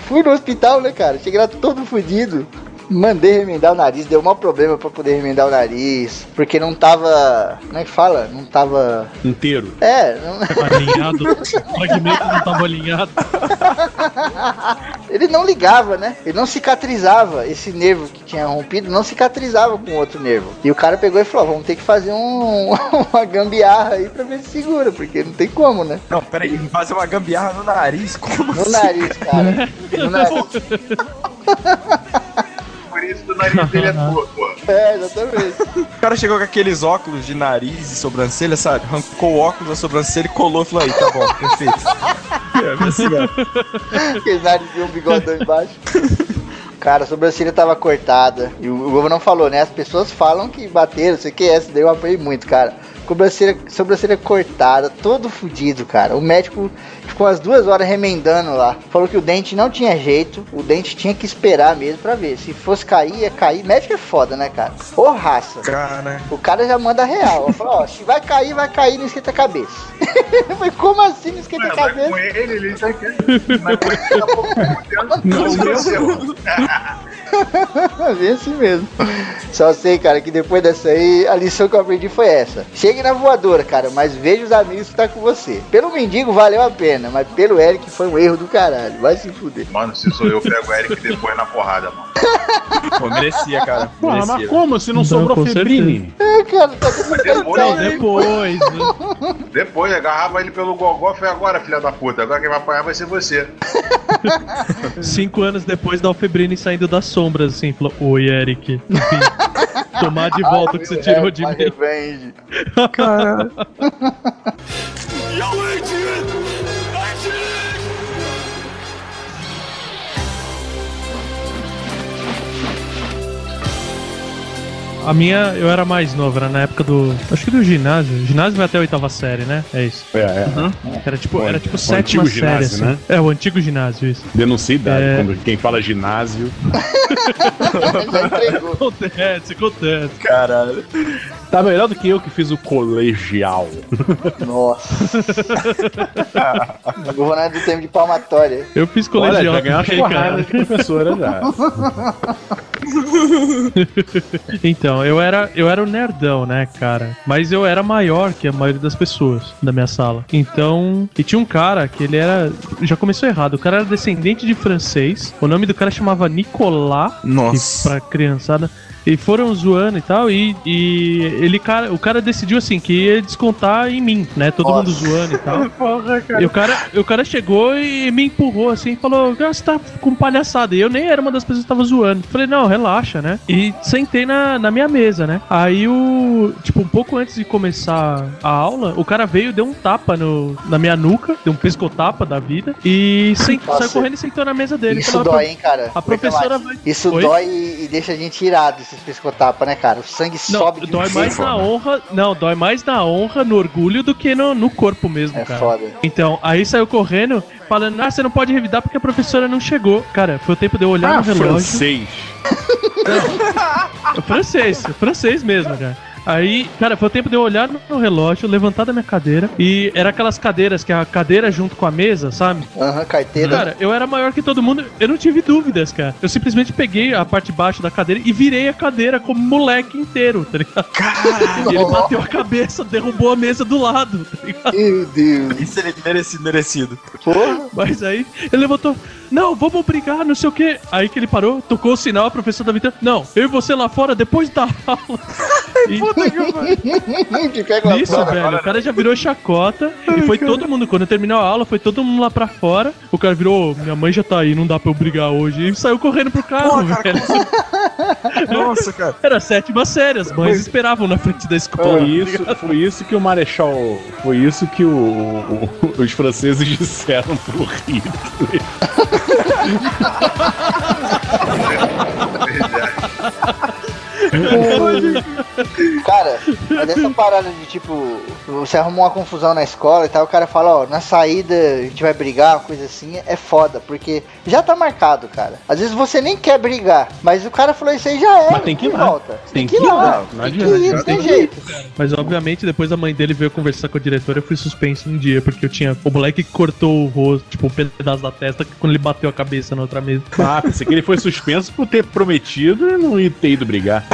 Fui no hospital, né, cara? Cheguei lá todo fudido. Mandei remendar o nariz, deu um problema pra poder remendar o nariz. Porque não tava. Como é que fala? Não tava. Inteiro. É, não- Alinhado. (laughs) O fragmento não tava alinhado. ele não ligava, né? Ele não cicatrizava. Esse nervo que tinha rompido não cicatrizava com outro nervo. E o cara pegou e falou: vamos ter que fazer um, (laughs) uma gambiarra aí pra ver se segura, porque não tem como, né? Não, peraí, fazer uma gambiarra no nariz? Como No assim? nariz, cara. (laughs) No nariz. Por isso que o nariz dele é torto. (laughs) É, exatamente. O cara chegou com aqueles óculos de nariz e sobrancelha, sabe? Arrancou o óculos da sobrancelha e colou e falou aí, tá bom, perfeito. É, assim, ó. Aquele nariz e um bigodão embaixo. Cara, a sobrancelha tava cortada. E o Globo não falou, né? As pessoas falam que bateram, sei que essa, daí eu apanhei muito, cara. Sobrancelha, sobrancelha cortada, todo fudido, cara. O médico ficou umas duas horas remendando lá. Falou que o dente não tinha jeito, o dente tinha que esperar mesmo pra ver. Se fosse cair, ia cair. Médico é foda, né, cara? Ô raça. Cara, O cara já manda real. Falou, ó, se vai cair, vai cair no esquenta-cabeça. Eu (laughs) falei, como assim no Ué, esquenta-cabeça? mas com ele, ele já quer. Mas com ele, a pouco, Não, não, mesmo. (laughs) Bem assim mesmo. Só sei, cara, que depois dessa aí, a lição que eu aprendi foi essa. Chegue na voadora, cara, mas veja os amigos que tá com você. Pelo mendigo valeu a pena, mas pelo Eric foi um erro do caralho. Vai se fuder. Mano, se sou eu, eu pego o Eric depois na porrada, mano. pô, merecia, cara. Porra, mas Merecia. como se não Não, sobrou com Febrini? É, cara, tá Depois, Não, depois. né? Depois, agarrava ele pelo gogó, foi agora, filha da puta. Agora quem vai apanhar vai ser você. (laughs) Cinco anos depois da Alfebrine saindo das sombras, assim, falou: Oi, Eric. Enfim, (laughs) tomar de volta o que você tirou de My mim. Revenge. Cara, (laughs) a minha eu era mais novo, era na época do. Acho que do ginásio. O ginásio vai até a oitava série, né? É isso. É, é. Era tipo, O- era tipo o sétima antigo série, ginásio, assim. né? É, o antigo ginásio, isso. Denuncia idade. É. Quando quem fala ginásio. Já entregou. Acontece, acontece. Caralho. Tá melhor do que eu que fiz o colegial. Nossa. (laughs) Vou nada do tempo de palmatória. Eu fiz Olha, colegial. já ganhou umas também, cara. porradas de professora já. (laughs) Então, eu era, eu era o nerdão, né, cara? Mas eu era maior que a maioria das pessoas da minha sala. Então, e tinha um cara que ele era. Já começou errado. O cara era descendente de francês. O nome do cara chamava Nicolas. Nossa. Pra criançada. E foram zoando e tal, e, e ele, cara, o cara decidiu assim que ia descontar em mim, né? Todo mundo zoando e tal. (laughs) Porra, E o cara, o cara chegou e me empurrou assim falou: "Ah, Você tá com palhaçada. E eu nem era uma das pessoas que tava zoando. Falei, não, relaxa, né? E sentei na, na minha mesa, né? Aí o. Tipo, um pouco antes de começar a aula, o cara veio, deu um tapa no, na minha nuca, deu um pescotapa da vida, e sent, Nossa. saiu correndo e sentou na mesa dele. Isso Falou, dói, hein, cara? A professora vai. Isso Oi? dói e deixa a gente irado, esses pescotapa, né, cara? O sangue Não, sobe de um dói mais na honra. Não, dói mais na honra, no orgulho do que no, no corpo mesmo, É cara. foda. Então, aí saiu correndo, falando, ah, você não pode revidar porque a professora não chegou. Cara, foi o tempo de eu olhar Ah, no relógio. francês. É (laughs) francês, é francês mesmo, cara. Aí, cara, foi o tempo de eu olhar no, relógio, levantar da minha cadeira, e era aquelas cadeiras que é a cadeira junto com a mesa, sabe? Aham, carteira. Cara, eu era maior que todo mundo, eu não tive dúvidas, cara. Eu simplesmente peguei a parte de baixo da cadeira e virei a cadeira como moleque inteiro, tá ligado? E ele bateu a cabeça, derrubou a mesa do lado, tá ligado? Meu Deus. Isso ele merecido, merecido. Porra. Mas aí ele levantou, não, vamos brigar, não sei o que. Aí que ele parou, tocou o sinal, a professora tava gritando, não, eu e você lá fora depois da aula. (laughs) E Te (laughs) pega lá Isso, fora. velho, o cara já virou chacota e foi todo mundo, quando terminou a aula, foi todo mundo lá pra fora. O cara virou, minha mãe já tá aí, não dá pra eu brigar hoje. E saiu correndo pro carro, Porra, cara, velho. (laughs) Nossa, cara. Era a sétima série, as mães esperavam na frente da escola. Foi isso, foi isso que o Marechal. Foi isso que o- o- os franceses disseram pro Hitler. (laughs) (laughs) Cara, mas essa parada de tipo, você arrumou uma confusão na escola e tal, o cara fala, ó, na saída a gente vai brigar, uma coisa assim, é foda, porque já tá marcado, cara. Às vezes você nem quer brigar, mas o cara falou isso aí já é. Mas tem que ir lá. Volta. Tem que ir lá. Não Tem que adianta. ir, não Tem tem que ir. jeito. Mas obviamente depois a mãe dele veio conversar com a diretora, eu fui suspenso um dia, porque eu tinha. O moleque que cortou o rosto, tipo, um pedaço da testa quando ele bateu a cabeça na outra mesa. Ah, pensei que ele foi suspenso por ter prometido e não ter ido brigar.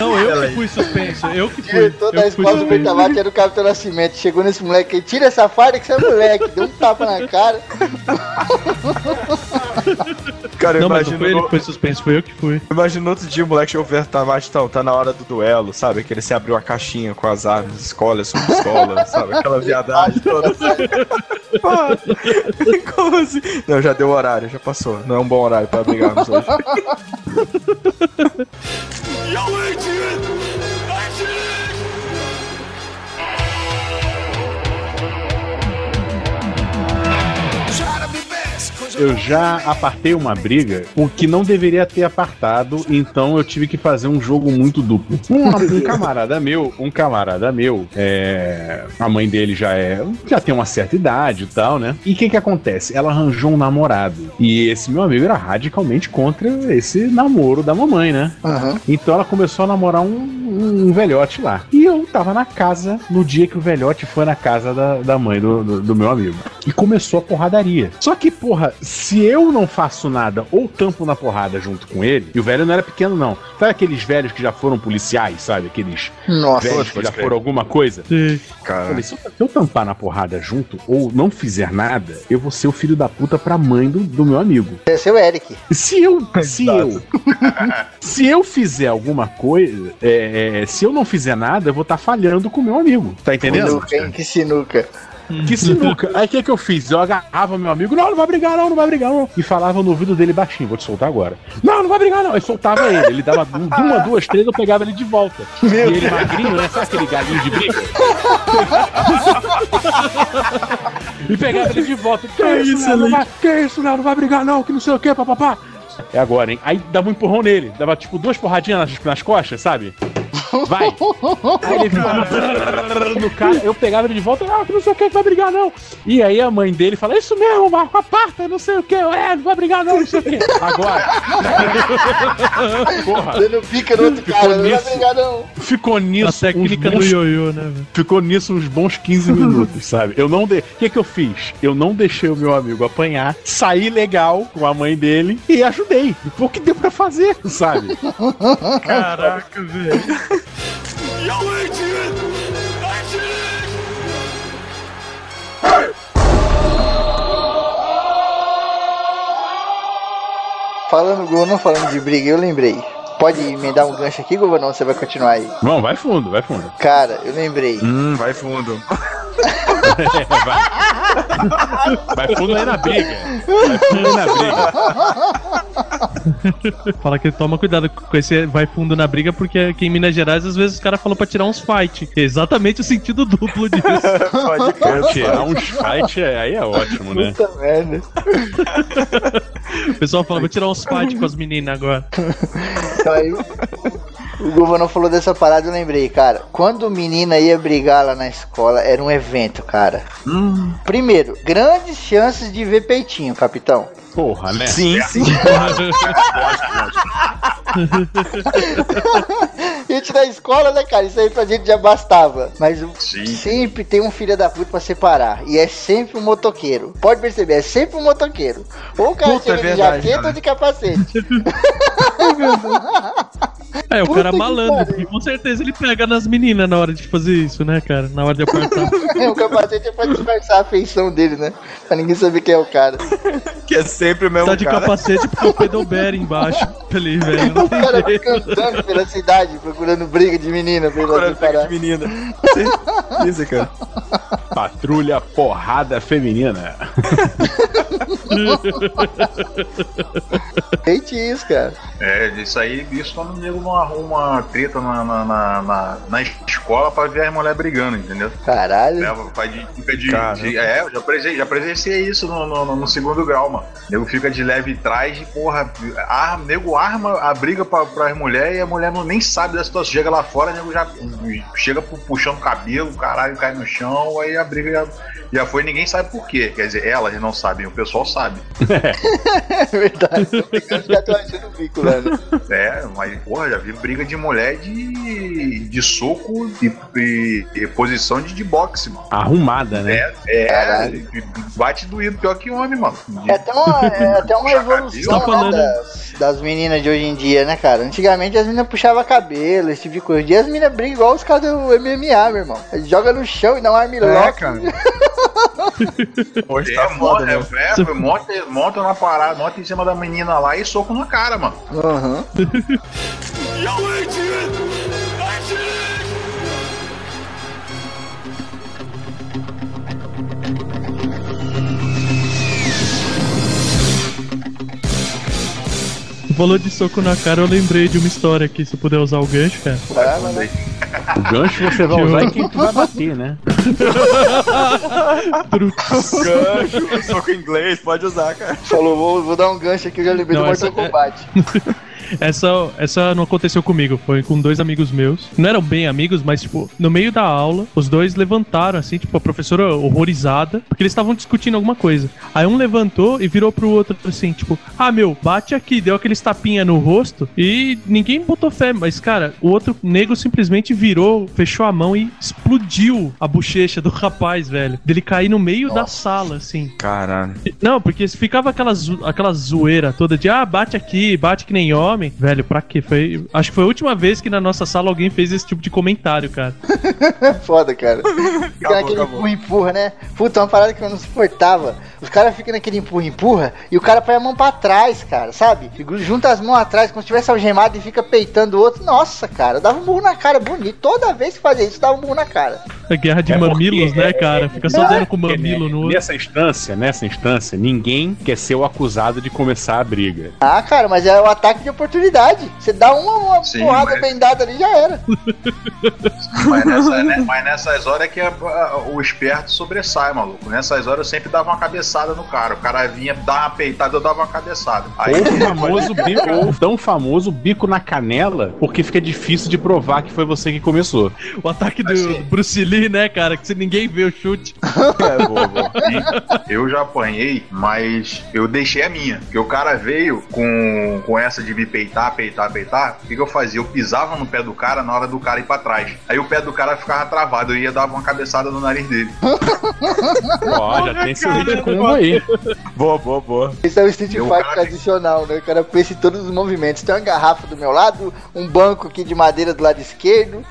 Não, eu que fui suspenso, eu que fui. diretor da escola do. Bertavati era o Capitão Nascimento. Chegou nesse moleque aí, tira essa farda que você é moleque. Deu um tapa na cara. (laughs) Cara, eu Não, mas não imagino. foi ele que foi suspenso, foi eu que fui. Imagina outro dia o moleque chegou perto da Mate, então, tá na hora do duelo, sabe? Que ele se abriu a caixinha com as armas, escola, subescola, (laughs) sabe? Aquela viadagem toda. Pô, Como assim? Não, já deu o horário, já passou. Não é um bom horário pra brigarmos hoje. (laughs) Try to be Eu já apartei uma briga, o que não deveria ter apartado, então eu tive que fazer um jogo muito duplo. Um, um camarada meu, um camarada meu, é, a mãe dele já é, já tem uma certa idade e tal, né? E o que que acontece? Ela arranjou um namorado. E esse meu amigo era radicalmente contra esse namoro da mamãe, né? Aham. Então ela começou a namorar um, um velhote lá. E eu tava na casa no dia que o velhote foi na casa da, da mãe do, do, do meu amigo. E começou a porradaria. Só que, porra, se eu não faço nada ou tampo na porrada junto com ele, e o velho não era pequeno, não. Sabe aqueles velhos que já foram policiais, sabe? Aqueles Nossa. velhos que já foram alguma coisa? Sim. Eu Cara, Falei, se eu, se eu tampar na porrada junto ou não fizer nada, eu vou ser o filho da puta pra mãe do, do meu amigo. Esse é o Eric. Se eu, se Exato. eu, (laughs) se eu fizer alguma coisa, é, é, se eu não fizer nada, eu vou estar falhando com o meu amigo. Tá entendendo? Sinuca, hein? Que sinuca. Que sinuca. Aí o que, que eu fiz? Eu agarrava meu amigo, não, não vai brigar, não, não vai brigar, não. E falava no ouvido dele baixinho, vou te soltar agora. Não, não vai brigar, não. Aí soltava ele. Ele dava uma, duas, três, eu pegava ele de volta. e ele magrinho, né? Sabe aquele galinho de briga? (laughs) e pegava ele de volta. Que isso, não, não vai, que isso, não, não vai brigar, não, que não sei o que, papapá. É agora, hein? Aí dava um empurrão nele, dava tipo duas porradinhas nas, nas costas, sabe? Vai! Aí ele ficava (laughs) no cara, eu pegava ele de volta, ah, não sei o que, vai brigar não. E aí a mãe dele fala, isso mesmo, Marco, aparta, não sei o que, é, não vai brigar não, não sei o que. Agora. (laughs) Porra. Dando pica no outro Ficou cara, não vai nisso. brigar não. Ficou A nisso técnica uns do bons ioiô, né, velho? Ficou nisso uns bons 15 (laughs) minutos, sabe? Eu não de... O que que eu fiz? Eu não deixei o meu amigo apanhar, saí legal com a mãe dele e ajudei. O que deu pra fazer, sabe? Caraca, velho. Falando gol, não falando de briga, eu lembrei. Pode me dar um gancho aqui, Govanão? Você vai continuar aí. Vamos, vai fundo, vai fundo. Cara, eu lembrei. Hum, vai fundo. Vai fundo aí na briga. Vai fundo aí na briga. Fala que toma cuidado com esse vai fundo na briga, porque aqui em Minas Gerais, às vezes os caras falam pra tirar uns fight. É exatamente o sentido duplo disso. Pode crer. Tirar uns fight é- aí é ótimo, né? Puta merda. O pessoal fala, vou tirar uns fight com as meninas agora. Então aí o, Govanão falou dessa parada, eu lembrei, cara. Quando menina ia brigar lá na escola, era um evento, cara. Primeiro, grandes chances de ver peitinho, capitão. Porra, né? Sim, sim. (laughs) Gente da escola, né, cara? Isso aí pra gente já bastava. Mas Sim. sempre tem um filho da puta pra separar. E é sempre um motoqueiro. Pode perceber, é sempre um motoqueiro. Ou o cara Puta, chega é de verdade, jaqueta cara. ou de capacete. (laughs) (laughs) É, o Puta cara malandro, pariu. porque com certeza ele pega nas meninas na hora de fazer isso, né, cara? Na hora de apertar. (laughs) o capacete é pra disfarçar a feição dele, né? Pra ninguém saber quem é o cara. (laughs) Que é sempre o mesmo tá de cara. capacete porque o pedobera embaixo. (laughs) Ali, velho. O cara jeito. andando pela cidade procurando briga de menina Procurando briga de menina. Certeza, cara. Patrulha porrada feminina. Hate isso, cara. É, isso aí, isso quando o nego não arruma uma treta na, na, na, na- na escola pra ver as mulheres brigando, entendeu? Caralho. Leva, faz de, fica de, Cara. de- É, eu já, presen- já presenciei isso no, no- no segundo grau, mano. O nego fica de leve trás e, porra, ar, nego arma a briga pra, pras mulheres e a mulher não, nem sabe da situação. Chega lá fora, o nego já chega pu- puxando o cabelo, o caralho cai no chão, aí a briga já, já foi ninguém sabe por quê. Quer dizer, elas não sabem, o pessoal sabe. (laughs) É verdade. O bico lá, né? É, mas, porra, já vi briga de mulher de, de soco e, e- e posição de, de boxe, mano. Arrumada, né? É, é bate doído pior que homem, mano. De- É até uma, é até uma evolução Tá né, falando- das, das meninas de hoje em dia, né, cara? Antigamente as meninas puxavam cabelo, esse tipo de coisa. Hoje em dia as meninas brigam igual os caras do MMA, meu irmão. Eles jogam no chão e dá um armlock. É, cara. (laughs) (laughs) Hoje É, tá foda, monta, né? é, é, monta, monta na parada, monta em cima da menina lá e soco na cara, mano. Aham. Falou de soco na cara, eu lembrei de uma história aqui, se eu puder usar o gancho, cara. Vai. O gancho você vai (laughs) usar em quem tu vai bater, né? Gancho, soco em inglês, pode usar, cara. Falou, vou, vou dar um gancho aqui, eu já lembrei Não, do Mortal é- Kombat. (laughs) Essa, essa não aconteceu comigo, foi com dois amigos meus. Não eram bem amigos, mas, tipo, no meio da aula, os dois levantaram, assim, tipo, a professora horrorizada, porque eles estavam discutindo alguma coisa. Aí um levantou e virou pro outro, assim, tipo, ah, meu, bate aqui, deu aqueles tapinha no rosto e ninguém botou fé, mas, cara, o outro nego simplesmente virou, fechou a mão e explodiu a bochecha do (laughs) rapaz, velho. Dele cair no meio da sala, assim. Caralho. Não, porque ficava aquela, zo aquela zoeira toda de ah, bate aqui, bate que nem homem. Velho, pra quê? Foi, acho que foi a última vez que na nossa sala alguém fez esse tipo de comentário, cara. (laughs) Foda, cara. Fica naquele empurra-empurra, né? Puta, uma parada que eu não suportava. Os caras ficam naquele empurra-empurra e o cara põe a mão pra trás, cara, sabe? Junta as mãos atrás, como se tivesse algemado e fica peitando o outro. Nossa, cara, eu dava um burro na cara bonito. Toda vez que fazia isso, dava um burro na cara. A guerra de É mamilos, porque- né, cara? Fica só dando com o mamilo no outro. Nessa instância, nessa instância, ninguém quer ser o acusado de começar a briga. Ah, cara, mas é o ataque de oportunidade. Você dá uma, uma Sim, porrada mas- bem dada ali já era. Mas, nessa- né, mas nessas horas é que a- a- o esperto sobressai, maluco. Nessas horas eu sempre dava uma cabeçada no cara. O cara vinha dar uma peitada, eu dava uma cabeçada. Aí, Ou o famoso bico, (laughs) ou o tão famoso bico na canela, porque fica difícil de provar que foi você que começou. O ataque do Assim. Bruce Lee, né, cara? Que se ninguém vê o chute. (laughs) É, boa, boa. eu já apanhei, mas eu deixei a minha. Porque o cara veio com, com essa de me peitar, peitar, peitar. O que, que eu fazia? Eu pisava no pé do cara na hora do cara ir pra trás. Aí o pé do cara ficava travado. Eu ia dar uma cabeçada no nariz dele. Ó, já tem esse vídeo combo aí. Boa, boa, boa. Esse é o Street Fighter tradicional, né? O cara pensa em todos os movimentos. Tem uma garrafa do meu lado, um banco aqui de madeira do lado esquerdo.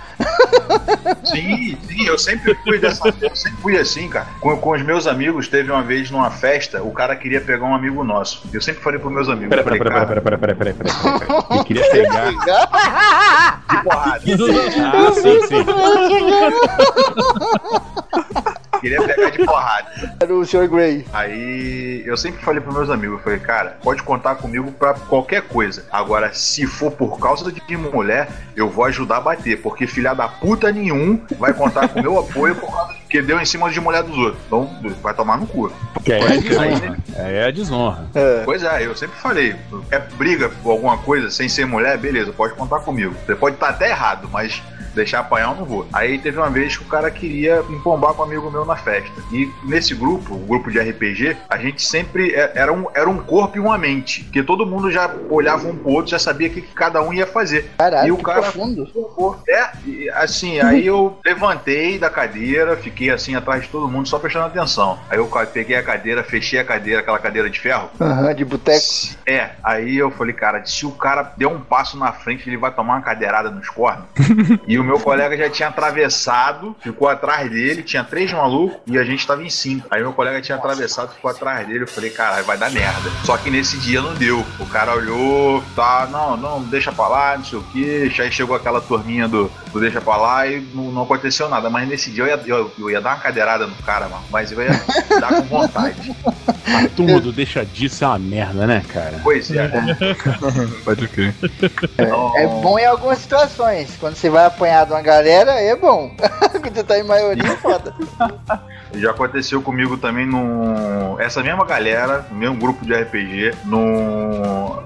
Sim, sim, eu sempre fui dessa. Eu sempre fui assim, cara. Com, com os meus amigos, teve uma vez numa festa, o cara queria pegar um amigo nosso. Eu sempre falei pros meus amigos. Pera, pera, pera, pera, pera, pera, pera, Eu queria pegar. (laughs) que porrada. Ah, sim, sim. (laughs) (laughs) Queria pegar de porrada. Era o Sr. Grey. Aí eu sempre falei pros meus amigos, eu falei, cara, pode contar comigo pra qualquer coisa. Agora, se for por causa de mulher, eu vou ajudar a bater, porque filha da puta nenhum vai contar com o meu apoio por causa que deu em cima de mulher dos outros. Então, vai tomar no cu. Que é a desonra. É a desonra. É. Pois é, eu sempre falei, é briga por alguma coisa sem ser mulher, beleza, pode contar comigo. Você pode estar até errado, mas deixar apanhar eu não vou. Aí teve uma vez que o cara queria empombar com um amigo meu na festa. E nesse grupo, o grupo de RPG, a gente sempre é- era um, era um corpo e uma mente. Porque todo mundo já olhava um pro outro, já sabia o que, que cada um ia fazer. Caralho, E o cara- profundo. É, e, assim, aí eu levantei da cadeira, fiquei assim atrás de todo mundo, só prestando atenção. Aí eu peguei a cadeira, fechei a cadeira, aquela cadeira de ferro. Aham, de boteco. É, aí eu falei, cara, se o cara der um passo na frente, ele vai tomar uma cadeirada nos cornos. (laughs) e o meu colega já tinha atravessado, ficou atrás dele, tinha três malucos e a gente tava em cinco. Aí meu colega tinha atravessado, ficou atrás dele. Eu falei, cara, vai dar merda. Só que nesse dia não deu. O cara olhou, tá, não, não, deixa pra lá, não sei o que. Aí chegou aquela turminha do, do deixa pra lá e não, não aconteceu nada. Mas nesse dia eu ia, eu, eu ia dar uma cadeirada no cara, mano. Mas eu ia dar com vontade. (laughs) A turma do deixa disso é uma merda, né, cara? Pois é. (laughs) Pode crer. Então, É bom em algumas situações. Quando você vai apanhar de uma galera, é bom. (laughs) Quando tá em maioria, é foda. (laughs) Já aconteceu comigo também num. Essa mesma galera, no mesmo grupo de RPG, num,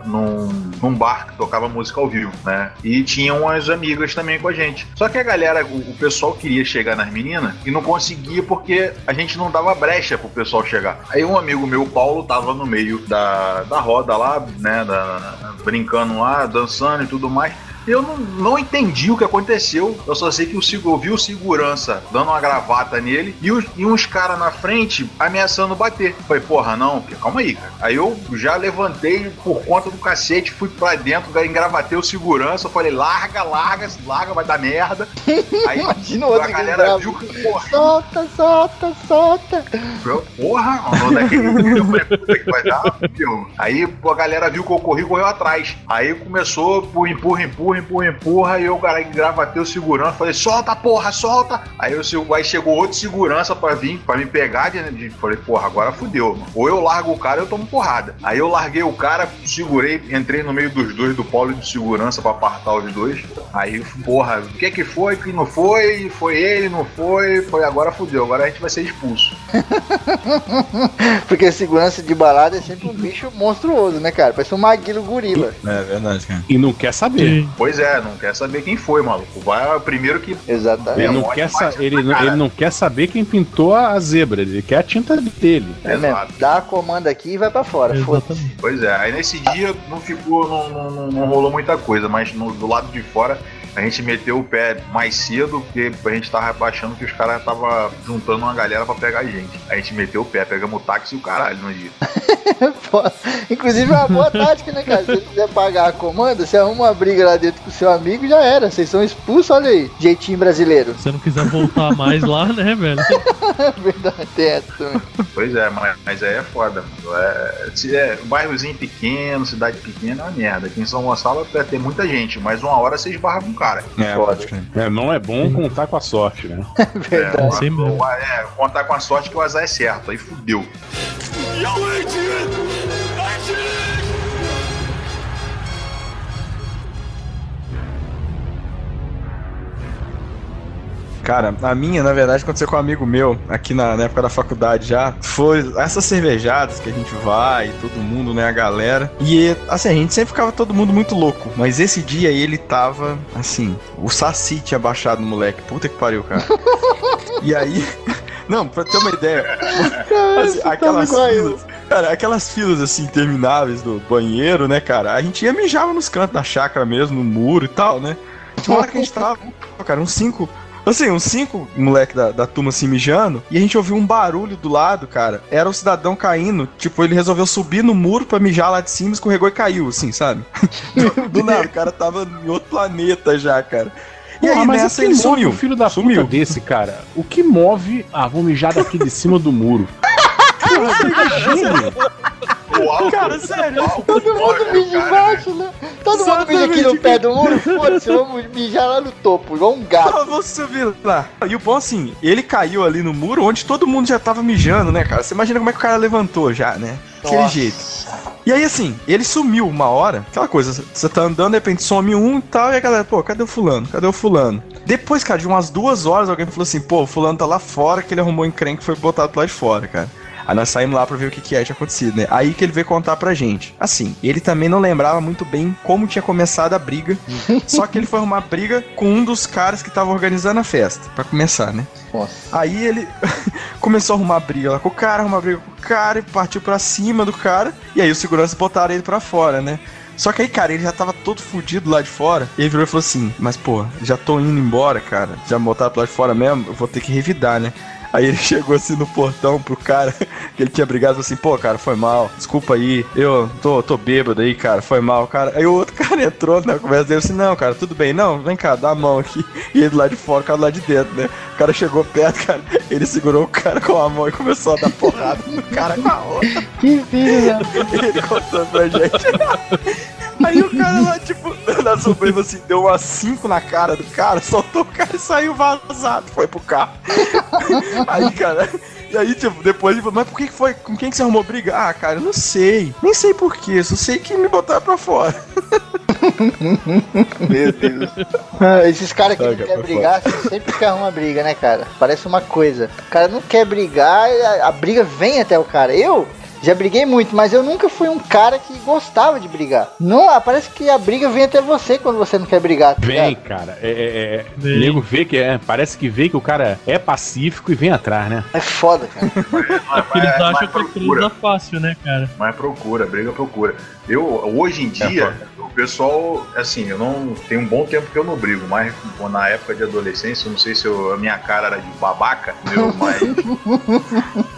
num, bar que tocava música ao vivo, né? E tinha umas amigas também com a gente. Só que a galera, o, o pessoal queria chegar nas meninas e não conseguia porque a gente não dava brecha pro pessoal chegar. Aí um amigo meu, Paulo, tava no meio da, da roda lá, né? Da, brincando lá, dançando e tudo mais. Eu não, não entendi o que aconteceu. Eu só sei que o, eu vi o segurança dando uma gravata nele e, os- e uns caras na frente ameaçando bater. Falei, porra, não, calma aí, cara. Aí eu já levantei por conta do cacete, fui pra dentro, engravatei o segurança. Falei, larga, larga, larga, vai dar merda. (laughs) Aí Imagina o outro a galera viu que, porra, Solta, solta, solta. eu, Porra, que eu falei, puta que vai dar? Meu. Aí a galera viu que eu corri, correu atrás. Aí começou, por empurra, empurra, empurra, empurra. E eu, cara, gravatei o segurança. Falei, solta, porra, solta. Aí, eu, aí chegou outro segurança pra vir, pra me pegar. De, de- falei, porra, agora fudeu. Mano. Ou eu largo o cara ou eu tomo porrada. Aí eu larguei o cara, segurei, entrei no meio dos dois, do polo de segurança pra apartar os dois. Aí, porra, o que que foi, o que não foi? Foi ele, não foi? Foi agora fudeu. Agora a gente vai ser expulso. (laughs) Porque segurança de balada é sempre um bicho monstruoso, né, cara? Parece um maguilo gorila. É verdade, cara. E não quer saber. Pois é, não quer saber quem foi, maluco. Vai o primeiro que. Exatamente. Ele não, quer sa- ele, não- ele não quer saber quem pintou a zebra, ele quer a tinta dele. É mesmo. Dá a comanda aqui e vai pra fora. Exatamente. Pois é, aí nesse dia não ficou, não, não, não- não rolou muita coisa, mas no- do lado de fora a gente meteu o pé mais cedo, porque a gente tava achando que os caras estavam juntando uma galera pra pegar a gente. A gente meteu o pé, pegamos o táxi e o caralho no dia. (laughs) Inclusive é uma boa tática, né, cara? Se você quiser pagar a comanda, você arruma uma briga lá dentro com o seu amigo, já era. Vocês são expulsos, olha aí. Jeitinho brasileiro. Se você não quiser voltar mais lá, né, velho? (laughs) Verdade, essa também. Pois é, mas, mas aí é foda. mano. É, se é bairrozinho pequeno, cidade pequena é uma merda. Aqui em São Gonçalo até tem muita gente, mas uma hora você esbarra com um cara. É, pode crer. É, não é bom contar com a sorte, né? (laughs) Verdade. É, mesmo. o- é, contar com a sorte que o azar é certo, aí fudeu. Cara, a minha, na verdade, aconteceu com um amigo meu, aqui na, na época da faculdade já. Foi essas cervejadas que a gente vai, todo mundo, né, a galera. E, assim, a gente sempre ficava todo mundo muito louco. Mas esse dia ele tava, assim, o Saci tinha baixado no moleque. Puta que pariu, cara. (laughs) e aí. (laughs) Não, pra ter uma ideia. assim, aquelas igual eu. filas. Cara, aquelas filas assim, intermináveis do banheiro, né, cara? A gente ia mijava nos cantos da chácara mesmo, no muro e tal, né? Tinha uma hora que a gente tava, cara, uns cinco. Assim, uns cinco moleque da, da turma se mijando, e a gente ouviu um barulho do lado, cara. Era o cidadão caindo. Tipo, ele resolveu subir no muro pra mijar lá de cima, escorregou e caiu, assim, sabe? (laughs) do, do nada, o cara tava em outro planeta já, cara. E Porra, aí mas nessa ele sumiu. o filho da Sumiu. desse, cara? O que move... Ah, vou mijar daqui de cima do muro. (laughs) Porra, imagina. Cara, sério. Todo mundo mija embaixo, né? Todo mundo mija aqui no pé do muro, foda-se, vamos mijar lá no topo, igual um gato. Só vou subir lá. E o bom assim, ele caiu ali no muro onde todo mundo já tava mijando, né, cara? Você imagina como é que o cara levantou já, né? Aquele Nossa. jeito. E aí, assim, ele sumiu uma hora, aquela coisa, você tá andando, de repente some um e tal, e a galera, pô, cadê o fulano? Cadê o fulano? Depois, cara, de umas duas horas, alguém falou assim, pô, o fulano tá lá fora, que ele arrumou encrenque e foi botado lá de fora, cara. Aí nós saímos lá pra ver o que, que é tinha acontecido, né? Aí que ele veio contar pra gente. Assim, ele também não lembrava muito bem como tinha começado a briga. (laughs) só que ele foi arrumar briga com um dos caras que tava organizando a festa, pra começar, né? Nossa. Aí ele (laughs) começou a arrumar briga lá com o cara, arrumar briga com o cara e partiu pra cima do cara. E aí os seguranças botaram ele pra fora, né? Só que aí, cara, ele já tava todo fudido lá de fora. E ele virou e falou assim: Mas, pô, já tô indo embora, cara. Já botaram pra lá de fora mesmo, eu vou ter que revidar, né? Aí ele (laughs) chegou assim no portão pro cara (laughs) que ele tinha brigado, falou assim, pô, cara, foi mal, desculpa aí, eu tô, tô bêbado aí, cara, foi mal, cara. Aí o outro (laughs) cara entrou na conversa dele assim, não, cara, tudo bem, não, vem cá, dá a mão aqui. E ele lá de fora, o cara lá de dentro, né? O cara chegou perto, cara, ele segurou o cara com a mão e começou a dar porrada no cara com a outra. Que filho Ele contando pra gente. Aí o cara lá, tipo, na sobrevivência, assim, deu umas 5 na cara do cara, soltou o cara e saiu vazado, foi pro carro. (laughs) Aí, cara, e aí, tipo, depois ele falou, mas por que que foi? Com quem que você arrumou briga? Ah, cara, eu não sei. Nem sei porquê, só sei que me botaram pra fora. (laughs) Meu Deus. Ah, Esses caras que não querem brigar sempre querem uma briga, né, cara? Parece uma coisa. O cara não quer brigar, a, a briga vem até o cara. Eu já briguei muito, mas eu nunca fui um cara que gostava de brigar. Não, ah, parece que a briga vem até você quando você não quer brigar. tá Vem, ligado? cara. É, é, é, Vem. O nego vê que é. Parece que vê que o cara é pacífico e vem atrás, né? É foda, cara. (laughs) Porque eles acham que é fácil, né, cara? Mas procura, briga procura. Eu, hoje em dia, o pessoal, assim, eu não. Tem um bom tempo que eu não brigo, mas na época de adolescência, eu não sei se eu- a minha cara era de babaca, meu, mas. (laughs)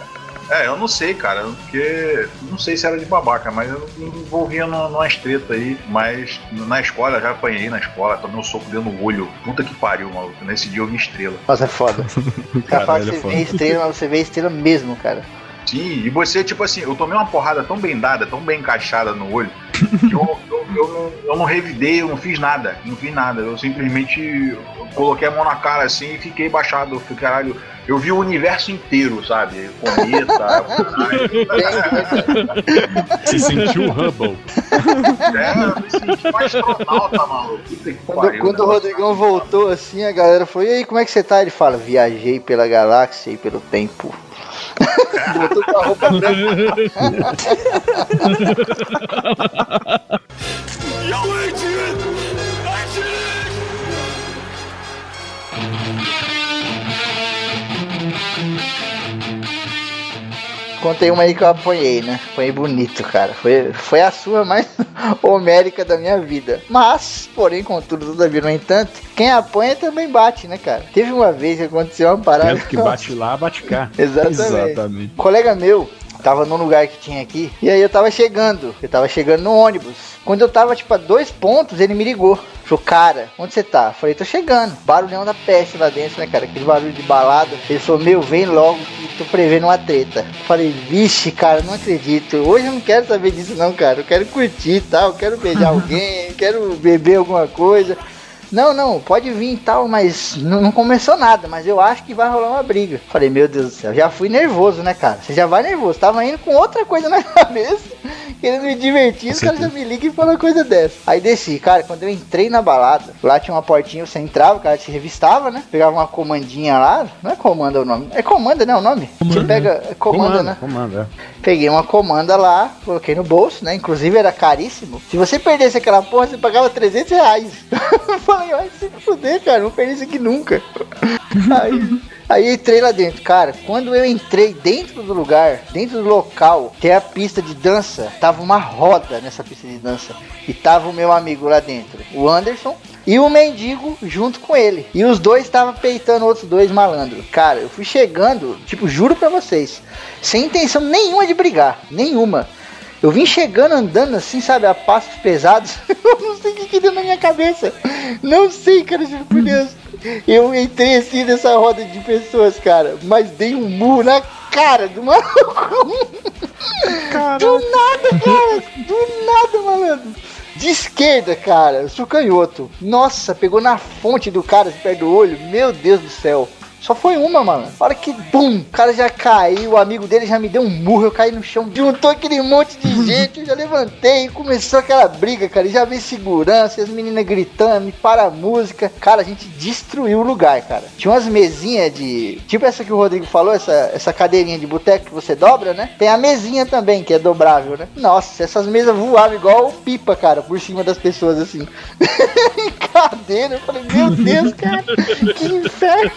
É, eu não sei, cara, porque. Não sei se era de babaca, mas eu me envolvia numa, numa treta aí. Mas na escola, eu já apanhei na escola, tomei um soco dentro do olho. Puta que pariu, maluco. Nesse dia eu vi estrela. Nossa, é foda. O cara fala que Caralho, é você foda. vê estrela, mas você vê estrela mesmo, cara. Sim, e você, tipo assim, eu tomei uma porrada tão bem dada, tão bem encaixada no olho, que eu, eu, eu, não, eu não revidei, eu não fiz nada, não fiz nada. Eu simplesmente coloquei a mão na cara assim e fiquei baixado. Eu caralho, eu vi o universo inteiro, sabe? Cometa. (laughs) Se sentiu o Hubble. É, eu me senti um astronauta, maluco. Puta que Quando, pariu. quando o né? Rodrigão voltou assim, a galera falou: E aí, como é que você tá? Ele fala: Viajei pela galáxia e pelo tempo. Voltou com a roupa branca. (laughs) Contei uma aí que eu apanhei, né? Apanhei bonito, cara. Foi, foi a sua mais (laughs) homérica da minha vida. Mas, porém, contudo, todavia, no entanto, quem apanha também bate, né, cara? Teve uma vez que aconteceu uma parada. Tanto que (laughs) bate lá, bate cá. Exatamente. Exatamente. Um colega meu Tava num lugar que tinha aqui. E aí eu tava chegando. Eu tava chegando no ônibus. Quando eu tava, tipo, a dois pontos, ele me ligou. Falou, cara, onde você tá? Falei, tô chegando. Barulhão da peste lá dentro, né, cara? Aquele barulho de balada. Ele falou, meu, vem logo que tô prevendo uma treta. Falei, vixe, cara, não acredito. Hoje eu não quero saber disso, não, cara. Eu quero curtir e tal. Eu quero beijar (laughs) alguém, quero beber alguma coisa. Não, não, pode vir e tal, mas não, não começou nada, mas eu acho que vai rolar uma briga. Falei, meu Deus do céu, já fui nervoso, né, cara? Você já vai nervoso, tava indo com outra coisa na (laughs) cabeça, querendo me divertir, os caras já me ligam e falam uma coisa dessa. Aí desci, cara, quando eu entrei na balada, lá tinha uma portinha, você entrava, o cara te revistava, né? Pegava uma comandinha lá, não é comanda o nome, é comanda, né, o nome? Você pega, é comanda, né? Comanda. Peguei uma comanda lá, coloquei no bolso, né? Inclusive era caríssimo. Se você perdesse aquela porra, você pagava 300 reais. (laughs) falei, vai se fuder, cara, não perdi isso aqui nunca. (laughs) Aí, aí entrei lá dentro, cara. Quando eu entrei dentro do lugar, dentro do local, que é a pista de dança, tava uma roda nessa pista de dança. E tava o meu amigo lá dentro, o Anderson. E o mendigo junto com ele. E os dois estavam peitando outros dois malandros. Cara, eu fui chegando, tipo, juro pra vocês, sem intenção nenhuma de brigar. Nenhuma. Eu vim chegando andando assim, sabe, a passos pesados. (laughs) eu não sei o que, que deu na minha cabeça. Não sei, cara, juro por Deus. Eu entrei assim nessa roda de pessoas, cara, mas dei um murro na cara do maluco. (laughs) Do nada, cara. Do nada, malandro. De esquerda, cara, eu. Nossa, pegou na fonte do cara, perto do olho. Meu Deus do céu. Só foi uma, mano. A hora que, bum, o cara já caiu, o amigo dele já me deu um murro, eu caí no chão, juntou aquele monte de (laughs) gente, eu já levantei e começou aquela briga, cara. E já veio segurança, as meninas gritando, me para a música. Cara, a gente destruiu o lugar, cara. Tinha umas mesinhas de. Tipo essa que o Rodrigo falou, essa, essa cadeirinha de boteco que você dobra, né? Tem a mesinha também, que é dobrável, né? Nossa, essas mesas voavam igual pipa, cara, por cima das pessoas, assim. (laughs) Cadeira, eu falei, meu Deus, cara, que inferno.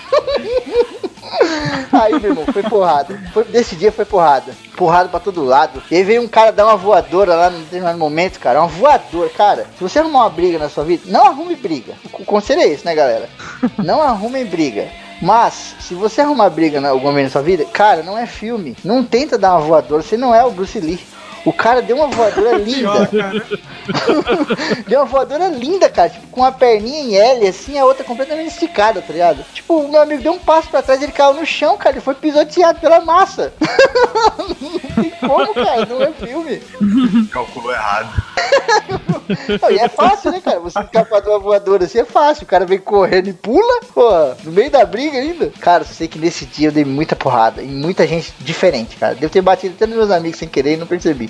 (laughs) Aí, meu irmão, foi porrada. Foi, desse dia foi porrada. Porrada pra todo lado. E aí veio um cara dar uma voadora lá no determinado momento, cara. Uma voadora. Cara, se você arrumar uma briga na sua vida, não arrume briga. O conselho é esse, né, galera? (laughs) Não arrumem briga. Mas, se você arrumar briga na, alguma vez na sua vida, cara, não é filme. Não tenta dar uma voadora. Você não é o Bruce Lee. O cara deu uma voadora (laughs) linda. (laughs) deu uma voadora linda, cara. Tipo, com a perninha em L, assim, a outra completamente esticada, tá ligado? Tipo, o meu amigo deu um passo pra trás, ele caiu no chão, cara. Ele foi pisoteado pela massa. (laughs) Não tem como, cara. Não é filme. Calculou errado. Não, e é fácil, né, cara? Você escapar de uma voadora assim é fácil. O cara vem correndo e pula, pô, no meio da briga ainda. Cara, eu sei que nesse dia eu dei muita porrada. E muita gente diferente, cara. Devo ter batido até nos meus amigos sem querer e não percebi.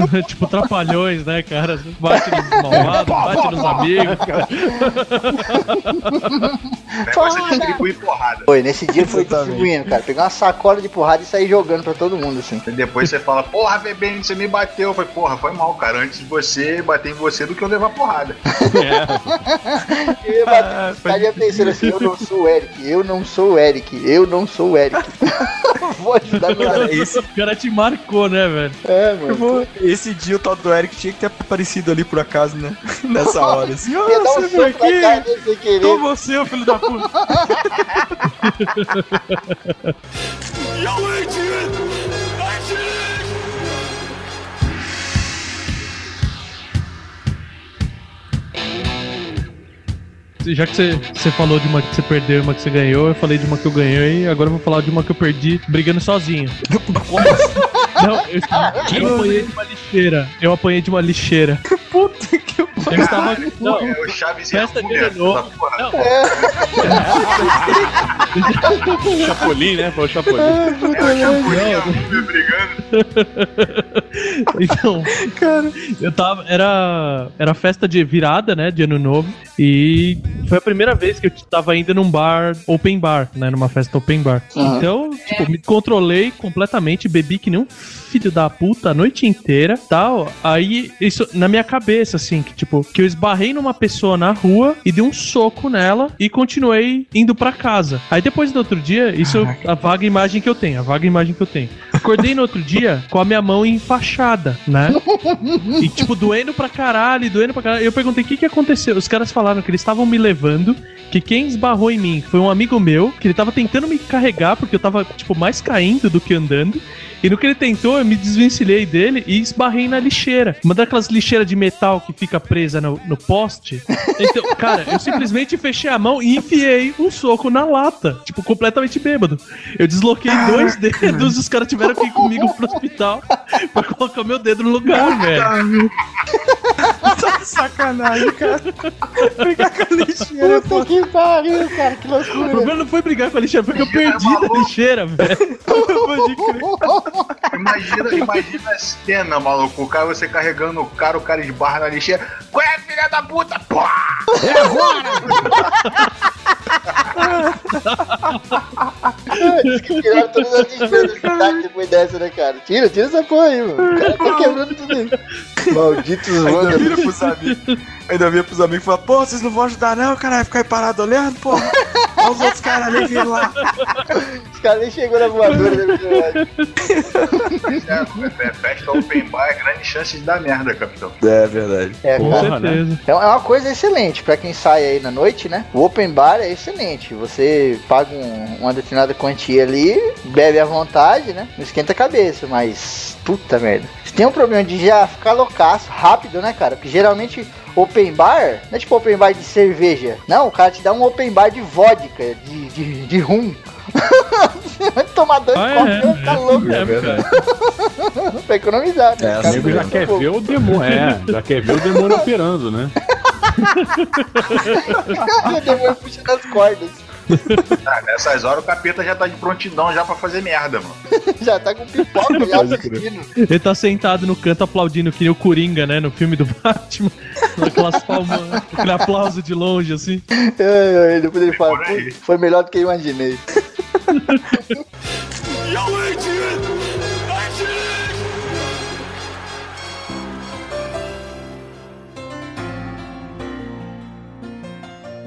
(laughs) tipo trapalhões, né, cara? Bate nos malvados, bate nos amigos. (laughs) Depois você distribui porrada. Foi, nesse dia foi distribuindo, cara. Pegar uma sacola de porrada e sair jogando pra todo mundo, assim. E depois você fala, porra, bebê, você me bateu. Eu falei, porra, foi mal, cara. Antes de você bater em você do que eu levar porrada. (laughs) Eu ia bater, estaria pensando assim, eu não sou o Eric, eu não sou o Eric, eu não sou o Eric. Vou ajudar meu Cara, esse cara te marcou, né, velho? É, mano. Esse dia o tal do Eric tinha que ter aparecido ali por acaso, né? (laughs) Nessa hora, assim. (laughs) Ah, um você veio aqui? Com você, filho da puta. (laughs) Já que você, você falou de uma que você perdeu e uma que você ganhou, eu falei de uma que eu ganhei e agora eu vou falar de uma que eu perdi brigando sozinho. Não, (laughs) eu, eu apanhei de uma lixeira. Eu apanhei de uma lixeira. Puta que Eu estava. Não, É o Chaves e a Festa de Fúria. ano. Não. (laughs) Chapolin, né? Foi o Chapolin. É o Chapolin e a Fúria brigando. (laughs) Então, eu tava. Era, era festa de virada, né? De ano novo. E foi a primeira vez que eu tava indo num bar, open bar, né? Numa festa open bar. Uhum. Então, tipo, me controlei completamente, bebi que nem um filho da puta a noite inteira, tal. Aí, isso na minha cabeça, assim, que tipo, que eu esbarrei numa pessoa na rua e dei um soco nela e continuei indo pra casa. Aí depois do outro dia, isso é a vaga imagem que eu tenho, a vaga imagem que eu tenho. Acordei no outro dia com a minha mão enfaixada, né? E tipo, doendo pra caralho, doendo pra caralho. Eu perguntei o que que aconteceu. Os caras falaram que eles estavam me levando, que quem esbarrou em mim foi um amigo meu, que ele tava tentando me carregar, porque eu tava, tipo, mais caindo do que andando. E no que ele tentou, eu me desvencilhei dele e esbarrei na lixeira. Uma daquelas lixeiras de metal que fica presa no, no poste. Então, cara, eu simplesmente fechei a mão e enfiei um soco na lata. Tipo, completamente bêbado. Eu desloquei dois dedos, os caras tiveram que ir comigo pro hospital pra colocar meu dedo no lugar, velho. Tá de sacanagem, cara. Brigar com a lixeira, pô. Puta que pariu, cara, que O loucura. problema não foi brigar com a lixeira, foi que eu perdi a lixeira, velho. Imagina, imagina a cena, maluco. O cara, você carregando o cara, o cara esbarra na lixeira. Qual é, filha da puta? Pô! Tiraram todas as despesas do cidade depois dessa, né, cara? Tira, tira essa porra aí, mano. O cara tá quebrando tudo isso. Malditos Ainda vira pros amigos. Ainda vira pros amigos e fala, pô, vocês não vão ajudar não, cara, vai ficar aí parado olhando, pô. Olha os outros caras ali vindo lá. Os caras nem chegou na voadora né, verdade. É, é, festa open bar é grande chance de dar merda, capitão. É verdade. É, Com cara. Né? certeza. É uma coisa excelente pra quem sai aí na noite, né? O open bar é excelente. Você paga um- uma determinada quantia ali, bebe à vontade, né? Não esquenta a cabeça, mas puta merda. Você tem um problema de já ficar loucaço rápido, né, cara? Porque geralmente open bar não é tipo open bar de cerveja. Não, o cara te dá um open bar de vodka, de, de, de rum. Você (laughs) vai tomar dois Ah, copos é, e vai ficar é. louco É, cara. (laughs) pra economizar, né? É, Cara, O nego já quer ver o demônio. É, já quer ver o demônio operando, né? (laughs) o demônio puxando as cordas. (laughs) Ah, nessas horas o capeta já tá de prontidão já pra fazer merda, mano. (laughs) Já tá com pipoca, já assistindo. Ele tá sentado no canto aplaudindo que nem o Coringa, né? No filme do (laughs) Batman. Aquelas palmas, aquele aplauso de longe, assim. Ai, ai, depois ele fala, por aí. "Pô, foi melhor do que eu imaginei.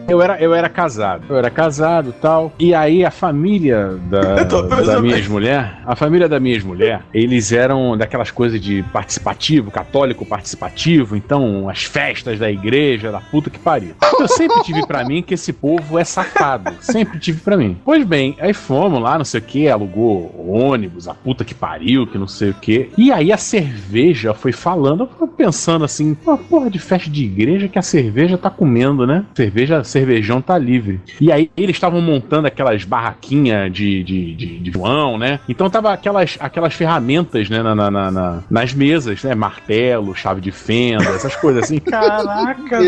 Eu era, eu era casado. Eu era casado e tal. E aí a família da, (laughs) da minha ex-mulher, a família da minha ex-mulher, eles eram daquelas coisas de participativo, católico participativo, então as festas da igreja, da puta que pariu. Eu sempre tive pra mim que esse povo é safado. Sempre tive pra mim. Pois bem, aí fomos lá, não sei o que, alugou ônibus, a puta que pariu, que não sei o que. E aí a cerveja foi falando, eu pensando assim, uma porra de festa de igreja que a cerveja tá comendo, né? Cerveja, cervejão tá livre. E aí eles estavam montando aquelas barraquinhas de, de, de, de João, né? Então tava aquelas, aquelas ferramentas, né, na, na- na- na- nas mesas, né? Martelo, chave de fenda, essas coisas assim. (laughs) Caraca.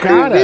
Cara,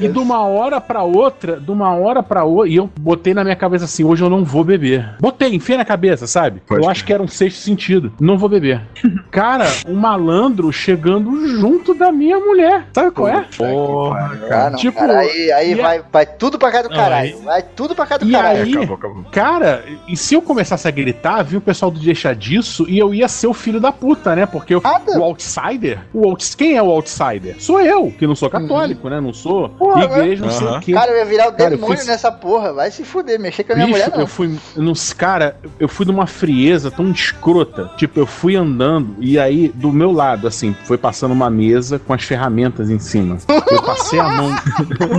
e de uma hora pra outra, de uma hora pra outra, e eu botei na minha cabeça assim: hoje eu não vou beber. Botei, enfiei na cabeça, sabe? Pode eu acho que era um sexto sentido. Não vou beber. (laughs) Cara, um malandro chegando junto da minha mulher. Sabe qual é? Porra, não, Tipo, cara, aí, aí e a- vai, vai tudo pra cá do Não, caralho. Vai tudo pra cá do E caralho. aí, Acabou, acabou. cara, e se eu começasse a gritar, vinha o pessoal do deixar disso e eu ia ser o filho da puta, né? Porque eu, Nada. o outsider, o outs, quem é o outsider? Sou eu, que não sou católico, né? Não sou Porra, igreja, não sei o quê. Cara, eu ia virar o Cara, eu demônio fui- nessa porra. Vai se fuder, mexer com a minha Bicho, mulher não. eu fui. eu Não, cara, eu fui numa frieza tão escrota. Tipo, eu fui andando e aí, do meu lado, assim, foi passando uma mesa com as ferramentas em cima. Eu passei a mão. (laughs) (laughs)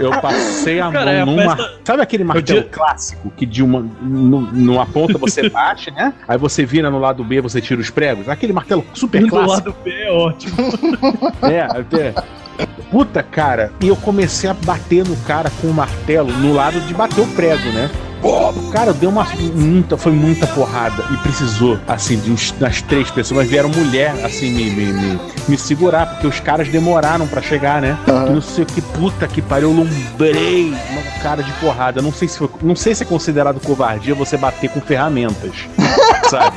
eu passei a Cara, é mão numa. festa- Sabe aquele martelo clássico que de uma. nu- Numa ponta você (laughs) bate, né? Aí você vira no lado B, você tira os pregos. Aquele martelo super Do clássico. lado B é ótimo. (laughs) É, até. Puta, cara, e eu comecei a bater no cara com o martelo no lado de bater o prego, né? Cara, deu uma muita, foi muita porrada e precisou, assim, de uns, das três pessoas, vieram mulher, assim, me, me, me, me segurar, porque os caras demoraram pra chegar, né? E não sei o que, puta que pariu, eu lombrei uma cara de porrada. Não sei se foi, não sei se é considerado covardia você bater com ferramentas, (laughs) sabe?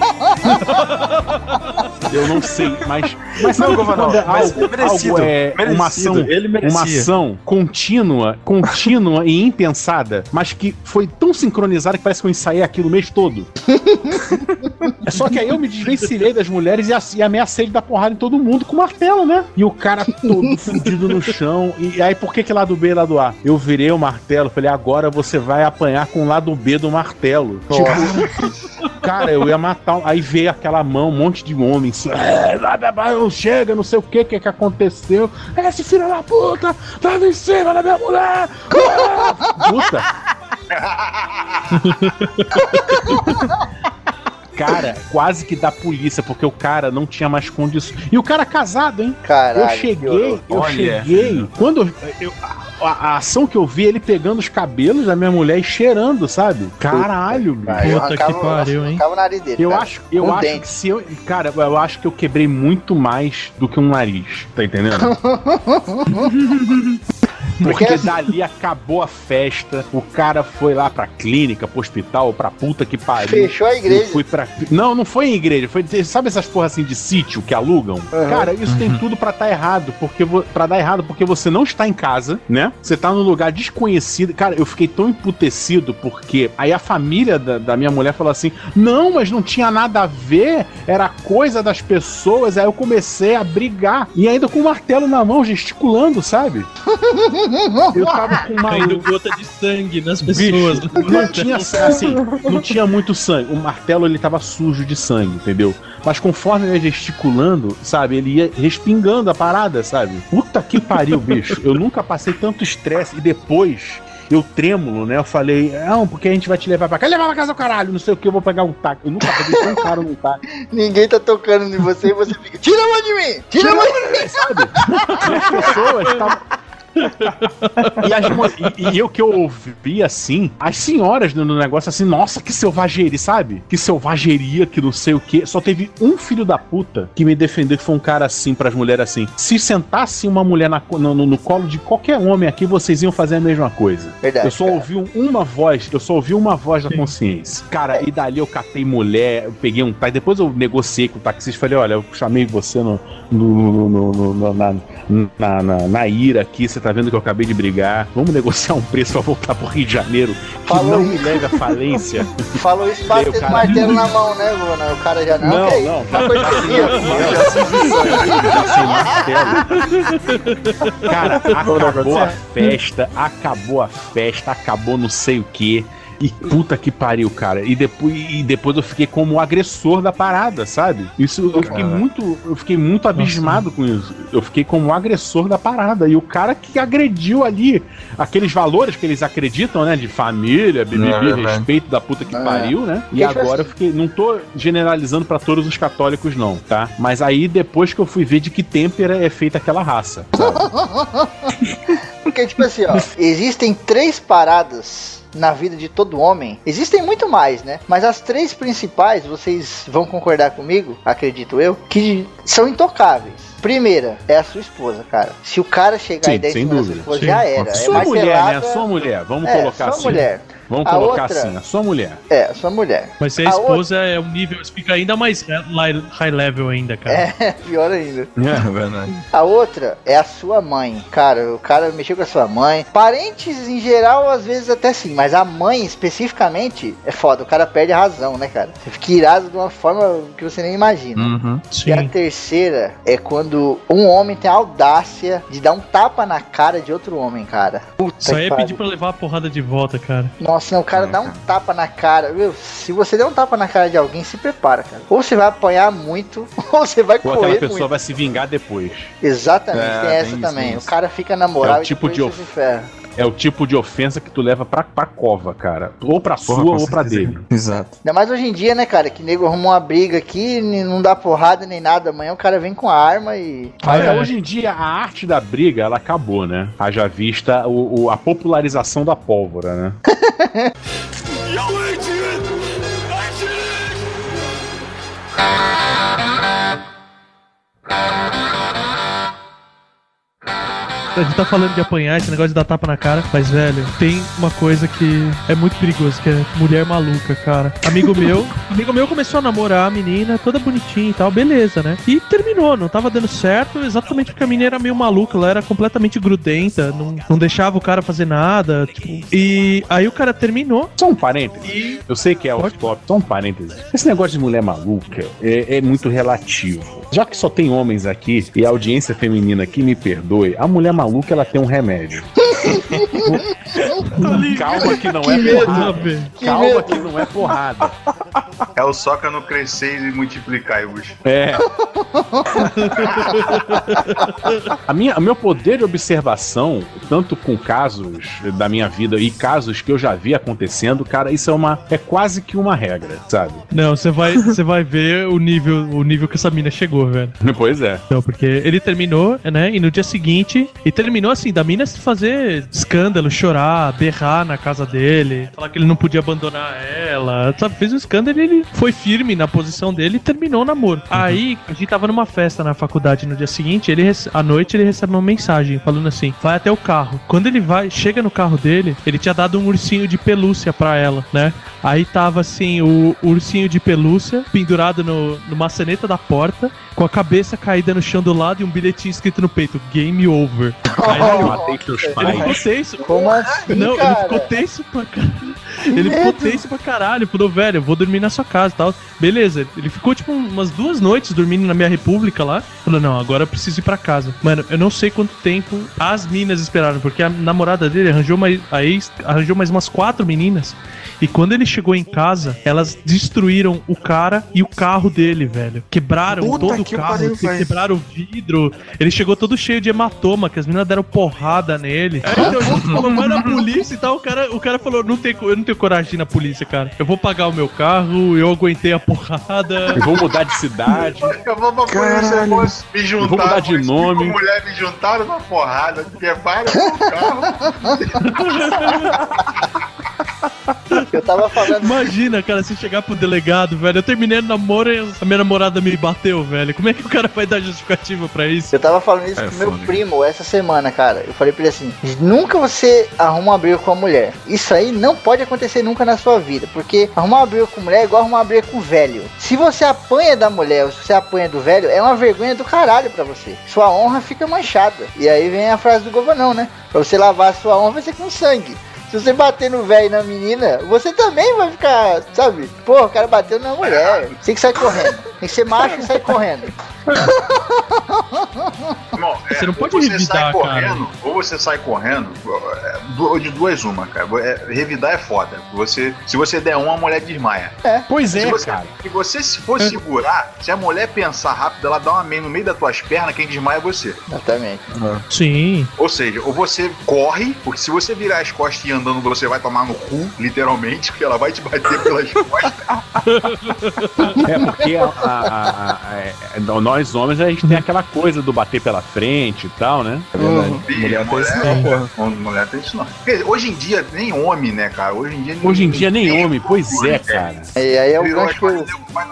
Eu não sei, mas. Mas sabe Não, que governador, quando mas algo, merecido, algo é uma merecido, ação, ele merecia. uma ação contínua, contínua e impensada, mas que foi tão sincronizada que parece que eu ensaiei aquilo o mês todo. É Só que aí eu me desvencilhei das mulheres e, e ameacei de dar porrada em todo mundo com martelo, né? E o cara todo fudido no chão. E aí, por que que lado B e lado A? Eu virei o martelo, falei, agora você vai apanhar com o lado B do martelo. Tipo, cara, eu ia matar. Aí veio aquela mão, um monte de homem assim, é, não chega, não sei o que, que que aconteceu. É, Esse filho da puta tava em cima da minha mulher. (laughs) Puta. (laughs) cara quase que da polícia, porque o cara não tinha mais condições. E o cara casado, hein? Caralho. eu cheguei, eu Olha. cheguei. Quando eu, eu- a, a ação que eu vi, ele pegando os cabelos da minha mulher e cheirando, sabe? Caralho, bicho. Cara, eu Puta que pariu, hein? o nariz dele. Eu cara. acho, eu Com acho dente. que se eu. Cara, eu acho que eu quebrei muito mais do que um nariz. Tá entendendo? (laughs) Porque Porque- dali acabou a festa, o cara foi lá pra clínica, pro hospital, pra puta que pariu. Fechou a igreja. Fui pra... Não, não foi em igreja, foi sabe essas porra assim de sítio que alugam? Uhum. Cara, isso tem tudo pra tá errado, porque vo... para dar errado porque você não está em casa, né? Você tá num lugar desconhecido. Cara, eu fiquei tão emputecido porque aí a família da, da minha mulher falou assim: "Não, mas não tinha nada a ver, era coisa das pessoas". Aí eu comecei a brigar e ainda com o martelo na mão, gesticulando, sabe? Eu tava com uma Caindo gota de sangue nas pessoas. Bicho, não tinha (laughs) assim, não tinha muito sangue. O martelo ele tava sujo de sangue, entendeu? Mas conforme ele ia gesticulando, sabe, ele ia respingando a parada, sabe? Puta que pariu, bicho. Eu nunca passei tanto estresse e depois eu trêmulo, né? Eu falei, não, porque a gente vai te levar pra cá. Levar pra casa o caralho, não sei o que, eu vou pegar um táxi. Eu nunca peguei tão caro num táxi. (laughs) Ninguém tá tocando em você e você fica. Tira a mão de mim! Tira a mão de mim! sabe? As pessoas estavam. E, as e- e eu que eu ouvi assim, as senhoras no, no negócio assim, nossa, que selvageria, sabe? Que selvageria, que não sei o que. Só teve um filho da puta que me defendeu, que foi um cara assim, pras mulheres assim. Se sentasse uma mulher na no, no- no colo de qualquer homem aqui, vocês iam fazer a mesma coisa. Verdade. Eu só cara. ouvi um- uma voz, eu só ouvi uma voz da consciência. Cara, e dali eu catei mulher, eu peguei um táxi, depois eu negociei com o taxista, falei, olha, eu chamei você no- no- na, na, na, na ira aqui, você tá vendo que eu acabei de brigar, vamos negociar um preço pra voltar pro Rio de Janeiro, que Falou não isso. me leve à falência. (laughs) Falou isso batendo cara. martelo na mão, né, Luna? O cara já não. Não, isso? não, coisa ó. Já sem (laughs) martelo. Cara, acabou a festa, acabou a festa, acabou não sei o que. E puta que pariu, cara. E depois, e depois eu fiquei como o agressor da parada, sabe? Isso eu fiquei Cara. muito, eu fiquei muito abismado com isso. Eu fiquei como o agressor da parada. E o cara que agrediu ali aqueles valores que eles acreditam, né? De família, É BBB, verdade. respeito da puta que É. pariu, né? E agora eu fiquei. Não tô generalizando pra todos os católicos, não, tá? Mas aí depois que eu fui ver de que têmpera é feita aquela raça. (laughs) Porque, tipo assim, ó, existem três paradas na vida de todo homem. Existem muito mais, né? Mas as três principais, vocês vão concordar comigo, acredito eu, que são intocáveis. Primeira é a sua esposa, cara. Se o cara chegar Sim, e der em sem cima da sua dúvida. esposa, Sim. já era. É sua mulher, martelada- né? Sua mulher. Vamos É, colocar sua assim. mulher. Vamos A colocar outra- assim, a sua mulher. É, sua mulher. Mas se a A esposa é um nível, fica ainda mais high level ainda, cara. É, (laughs) pior ainda. É (laughs) verdade. A outra é a sua mãe. Cara, o cara mexeu com a sua mãe. Parentes em geral, às vezes até sim, mas a mãe especificamente é foda. O cara perde a razão, né, cara? Você fica irado de uma forma que você nem imagina. Uhum. E a terceira é quando um homem tem a audácia de dar um tapa na cara de outro homem, cara. Puta Só ia pariu. pedir pra levar a porrada de volta, cara. Nossa, não, o cara É, dá um cara. tapa na cara. Meu, se você der um tapa na cara de alguém, se prepara, cara. Ou você vai apanhar muito, (laughs) ou você vai Ou aquela correr pessoa muito. vai se vingar depois. Exatamente, É, tem tem essa isso, também. tem O isso. cara fica na moral É o e tipo depois de você se ferra. É o tipo de ofensa que tu leva pra, pra cova, cara. Ou pra Porra, sua ou pra dele. Exato. Ainda mais hoje em dia, né, cara? Que nego arruma uma briga aqui, não dá porrada nem nada. Amanhã o cara vem com a arma e. Mas É. hoje em dia a arte da briga, ela acabou, né? Haja vista o, o- a popularização da pólvora, né? A gente tá falando de apanhar, esse negócio de dar tapa na cara, mas, velho, tem uma coisa que é muito perigoso, que é mulher maluca, cara. Amigo (laughs) meu, amigo meu começou a namorar a menina, toda bonitinha e tal, beleza, né? E terminou, não tava dando certo, exatamente porque a menina era meio maluca, ela era completamente grudenta, não, não deixava o cara fazer nada, tipo, e aí o cara terminou. Só um parêntese. Eu sei que é off-top, só um parêntese. Esse negócio de mulher maluca é, é muito relativo. Já que só tem homens aqui e a audiência feminina aqui me perdoe, a mulher maluca ela tem um remédio. (laughs) Calma que não é medo, porrada. velho. Calma que não é porrada. É o soca no crescer e multiplicar, Gus. É. a minha, o meu poder de observação, tanto com casos da minha vida e casos que eu já vi acontecendo, cara, isso é uma é quase que uma regra, sabe? Não, você vai, você vai ver o nível, o nível que essa mina chegou, velho. Pois é. Não, porque ele terminou, né? E no dia seguinte, e terminou assim, da mina se fazer escândalo, chorar, berrar na casa dele, falar que ele não podia abandonar ela, sabe? Fez um escândalo e ele foi firme na posição dele e terminou o namoro. Aí, a gente tava numa festa na faculdade no dia seguinte, ele rece- à noite ele recebe uma mensagem falando assim: vai até o carro. Quando ele vai, chega no carro dele, ele tinha dado um ursinho de pelúcia pra ela, né? Aí tava assim, o ursinho de pelúcia pendurado no, no maçaneta da porta, com a cabeça caída no chão do lado e um bilhetinho escrito no peito: Game over. (laughs) Aí ele- Matei teus ele ficou pais. tenso. Como assim, Não, ele cara? ficou tenso pra caralho. (laughs) Ele ficou tenso pra caralho. Falou, velho, eu vou dormir na sua casa e tal. Beleza, ele ficou tipo umas duas noites dormindo na minha república lá. Falou, não, agora eu preciso ir pra casa. Mano, eu não sei quanto tempo as minas esperaram, porque a namorada dele arranjou mais, a ex arranjou mais umas quatro meninas. E quando ele chegou em casa, elas destruíram o cara e o carro dele, velho. Quebraram Puta todo o que carro, pariu, quebraram o vidro. Ele chegou todo cheio de hematoma, que as meninas deram porrada nele. Aí, então (laughs) a gente falou, vai na polícia e tal. O cara, o cara falou, não tem, eu não tenho coragem de ir na polícia, cara. Eu vou pagar o meu carro, eu aguentei a porrada. Eu vou mudar de cidade. Eu vou pra polícia, me juntar. Eu vou mudar de nome. mulheres me juntaram na porrada, quebraram o carro. (laughs) (laughs) Eu tava falando. Imagina, cara, se chegar pro delegado, velho. Eu terminei o namoro e a minha namorada me bateu, velho. Como é que o cara vai dar justificativa pra isso? Eu tava falando isso É com meu foda. primo essa semana, cara. Eu falei pra ele assim: nunca você arruma uma briga com a mulher. Isso aí não pode acontecer nunca na sua vida. Porque arrumar uma briga com mulher é igual arrumar uma briga com velho. Se você apanha da mulher ou se você apanha do velho, é uma vergonha do caralho pra você. Sua honra fica manchada. E aí vem a frase do governão, né? Pra você lavar a sua honra vai ser com sangue. Se você bater no velho e na menina, você também vai ficar, sabe? Pô, o cara bateu na mulher. Tem que sair correndo. Tem que ser macho e sair correndo. Não, é, Você não ou pode você revidar, sai cara. correndo, ou você sai correndo, é, du- de duas uma, cara. É, revidar é foda. Você, se você der uma, a mulher desmaia. Pois Se é, você, cara. se você se for segurar, se a mulher pensar rápido, ela dá uma meia no meio das tuas pernas, quem desmaia é você. Exatamente. Sim. Ou seja, ou você corre, porque se você virar as costas e ir andando, você vai tomar no cu, literalmente, porque ela vai te bater pelas costas. (laughs) É porque a- a- a- a- é- é- nós homens a gente tem aquela coisa do bater pela frente e tal, né? É verdade. Ih, Mulher tem isso mulher- não, porra. Mulher tem isso não. Quer dizer, hoje em dia, nem homem, né, cara? Hoje em dia. Hoje em dia nem homem, pois é, cara. E aí é o gancho que eu, vai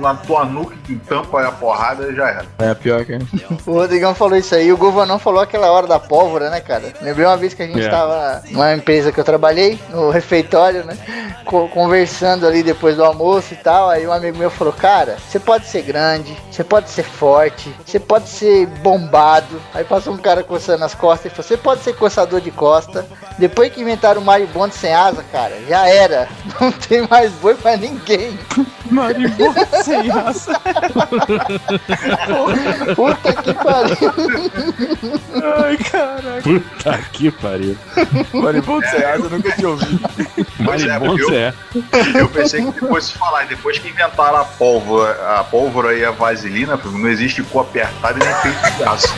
na tua- nuca, que tampa a porrada já era. É pior que. (laughs) O Rodrigão falou isso aí, o Govanão falou aquela hora da pólvora, né, cara? Lembrei uma vez que a gente É. tava numa empresa que eu trabalhei, no refeitório, né? co- Conversando ali depois do almoço e tal. Aí um amigo meu falou: Cara, você pode ser grande, você pode ser forte, você pode ser bombado. Aí passou um cara coçando as costas e falou: Você pode ser coçador de costa. Depois que inventaram o Mario Bond sem asa, cara, já era. (laughs) Não tem mais boi pra ninguém. (laughs) Maribondo sem raça. (laughs) Puta que pariu. Ai, caraca. Puta que pariu. Maribondo sem raça, eu nunca tinha ouvido. Pois é, Maribondo eu- é. Eu pensei que depois se falar, depois que inventaram a pólvora, a pólvora e a vaselina, não existe cu apertado e nem peito de aço.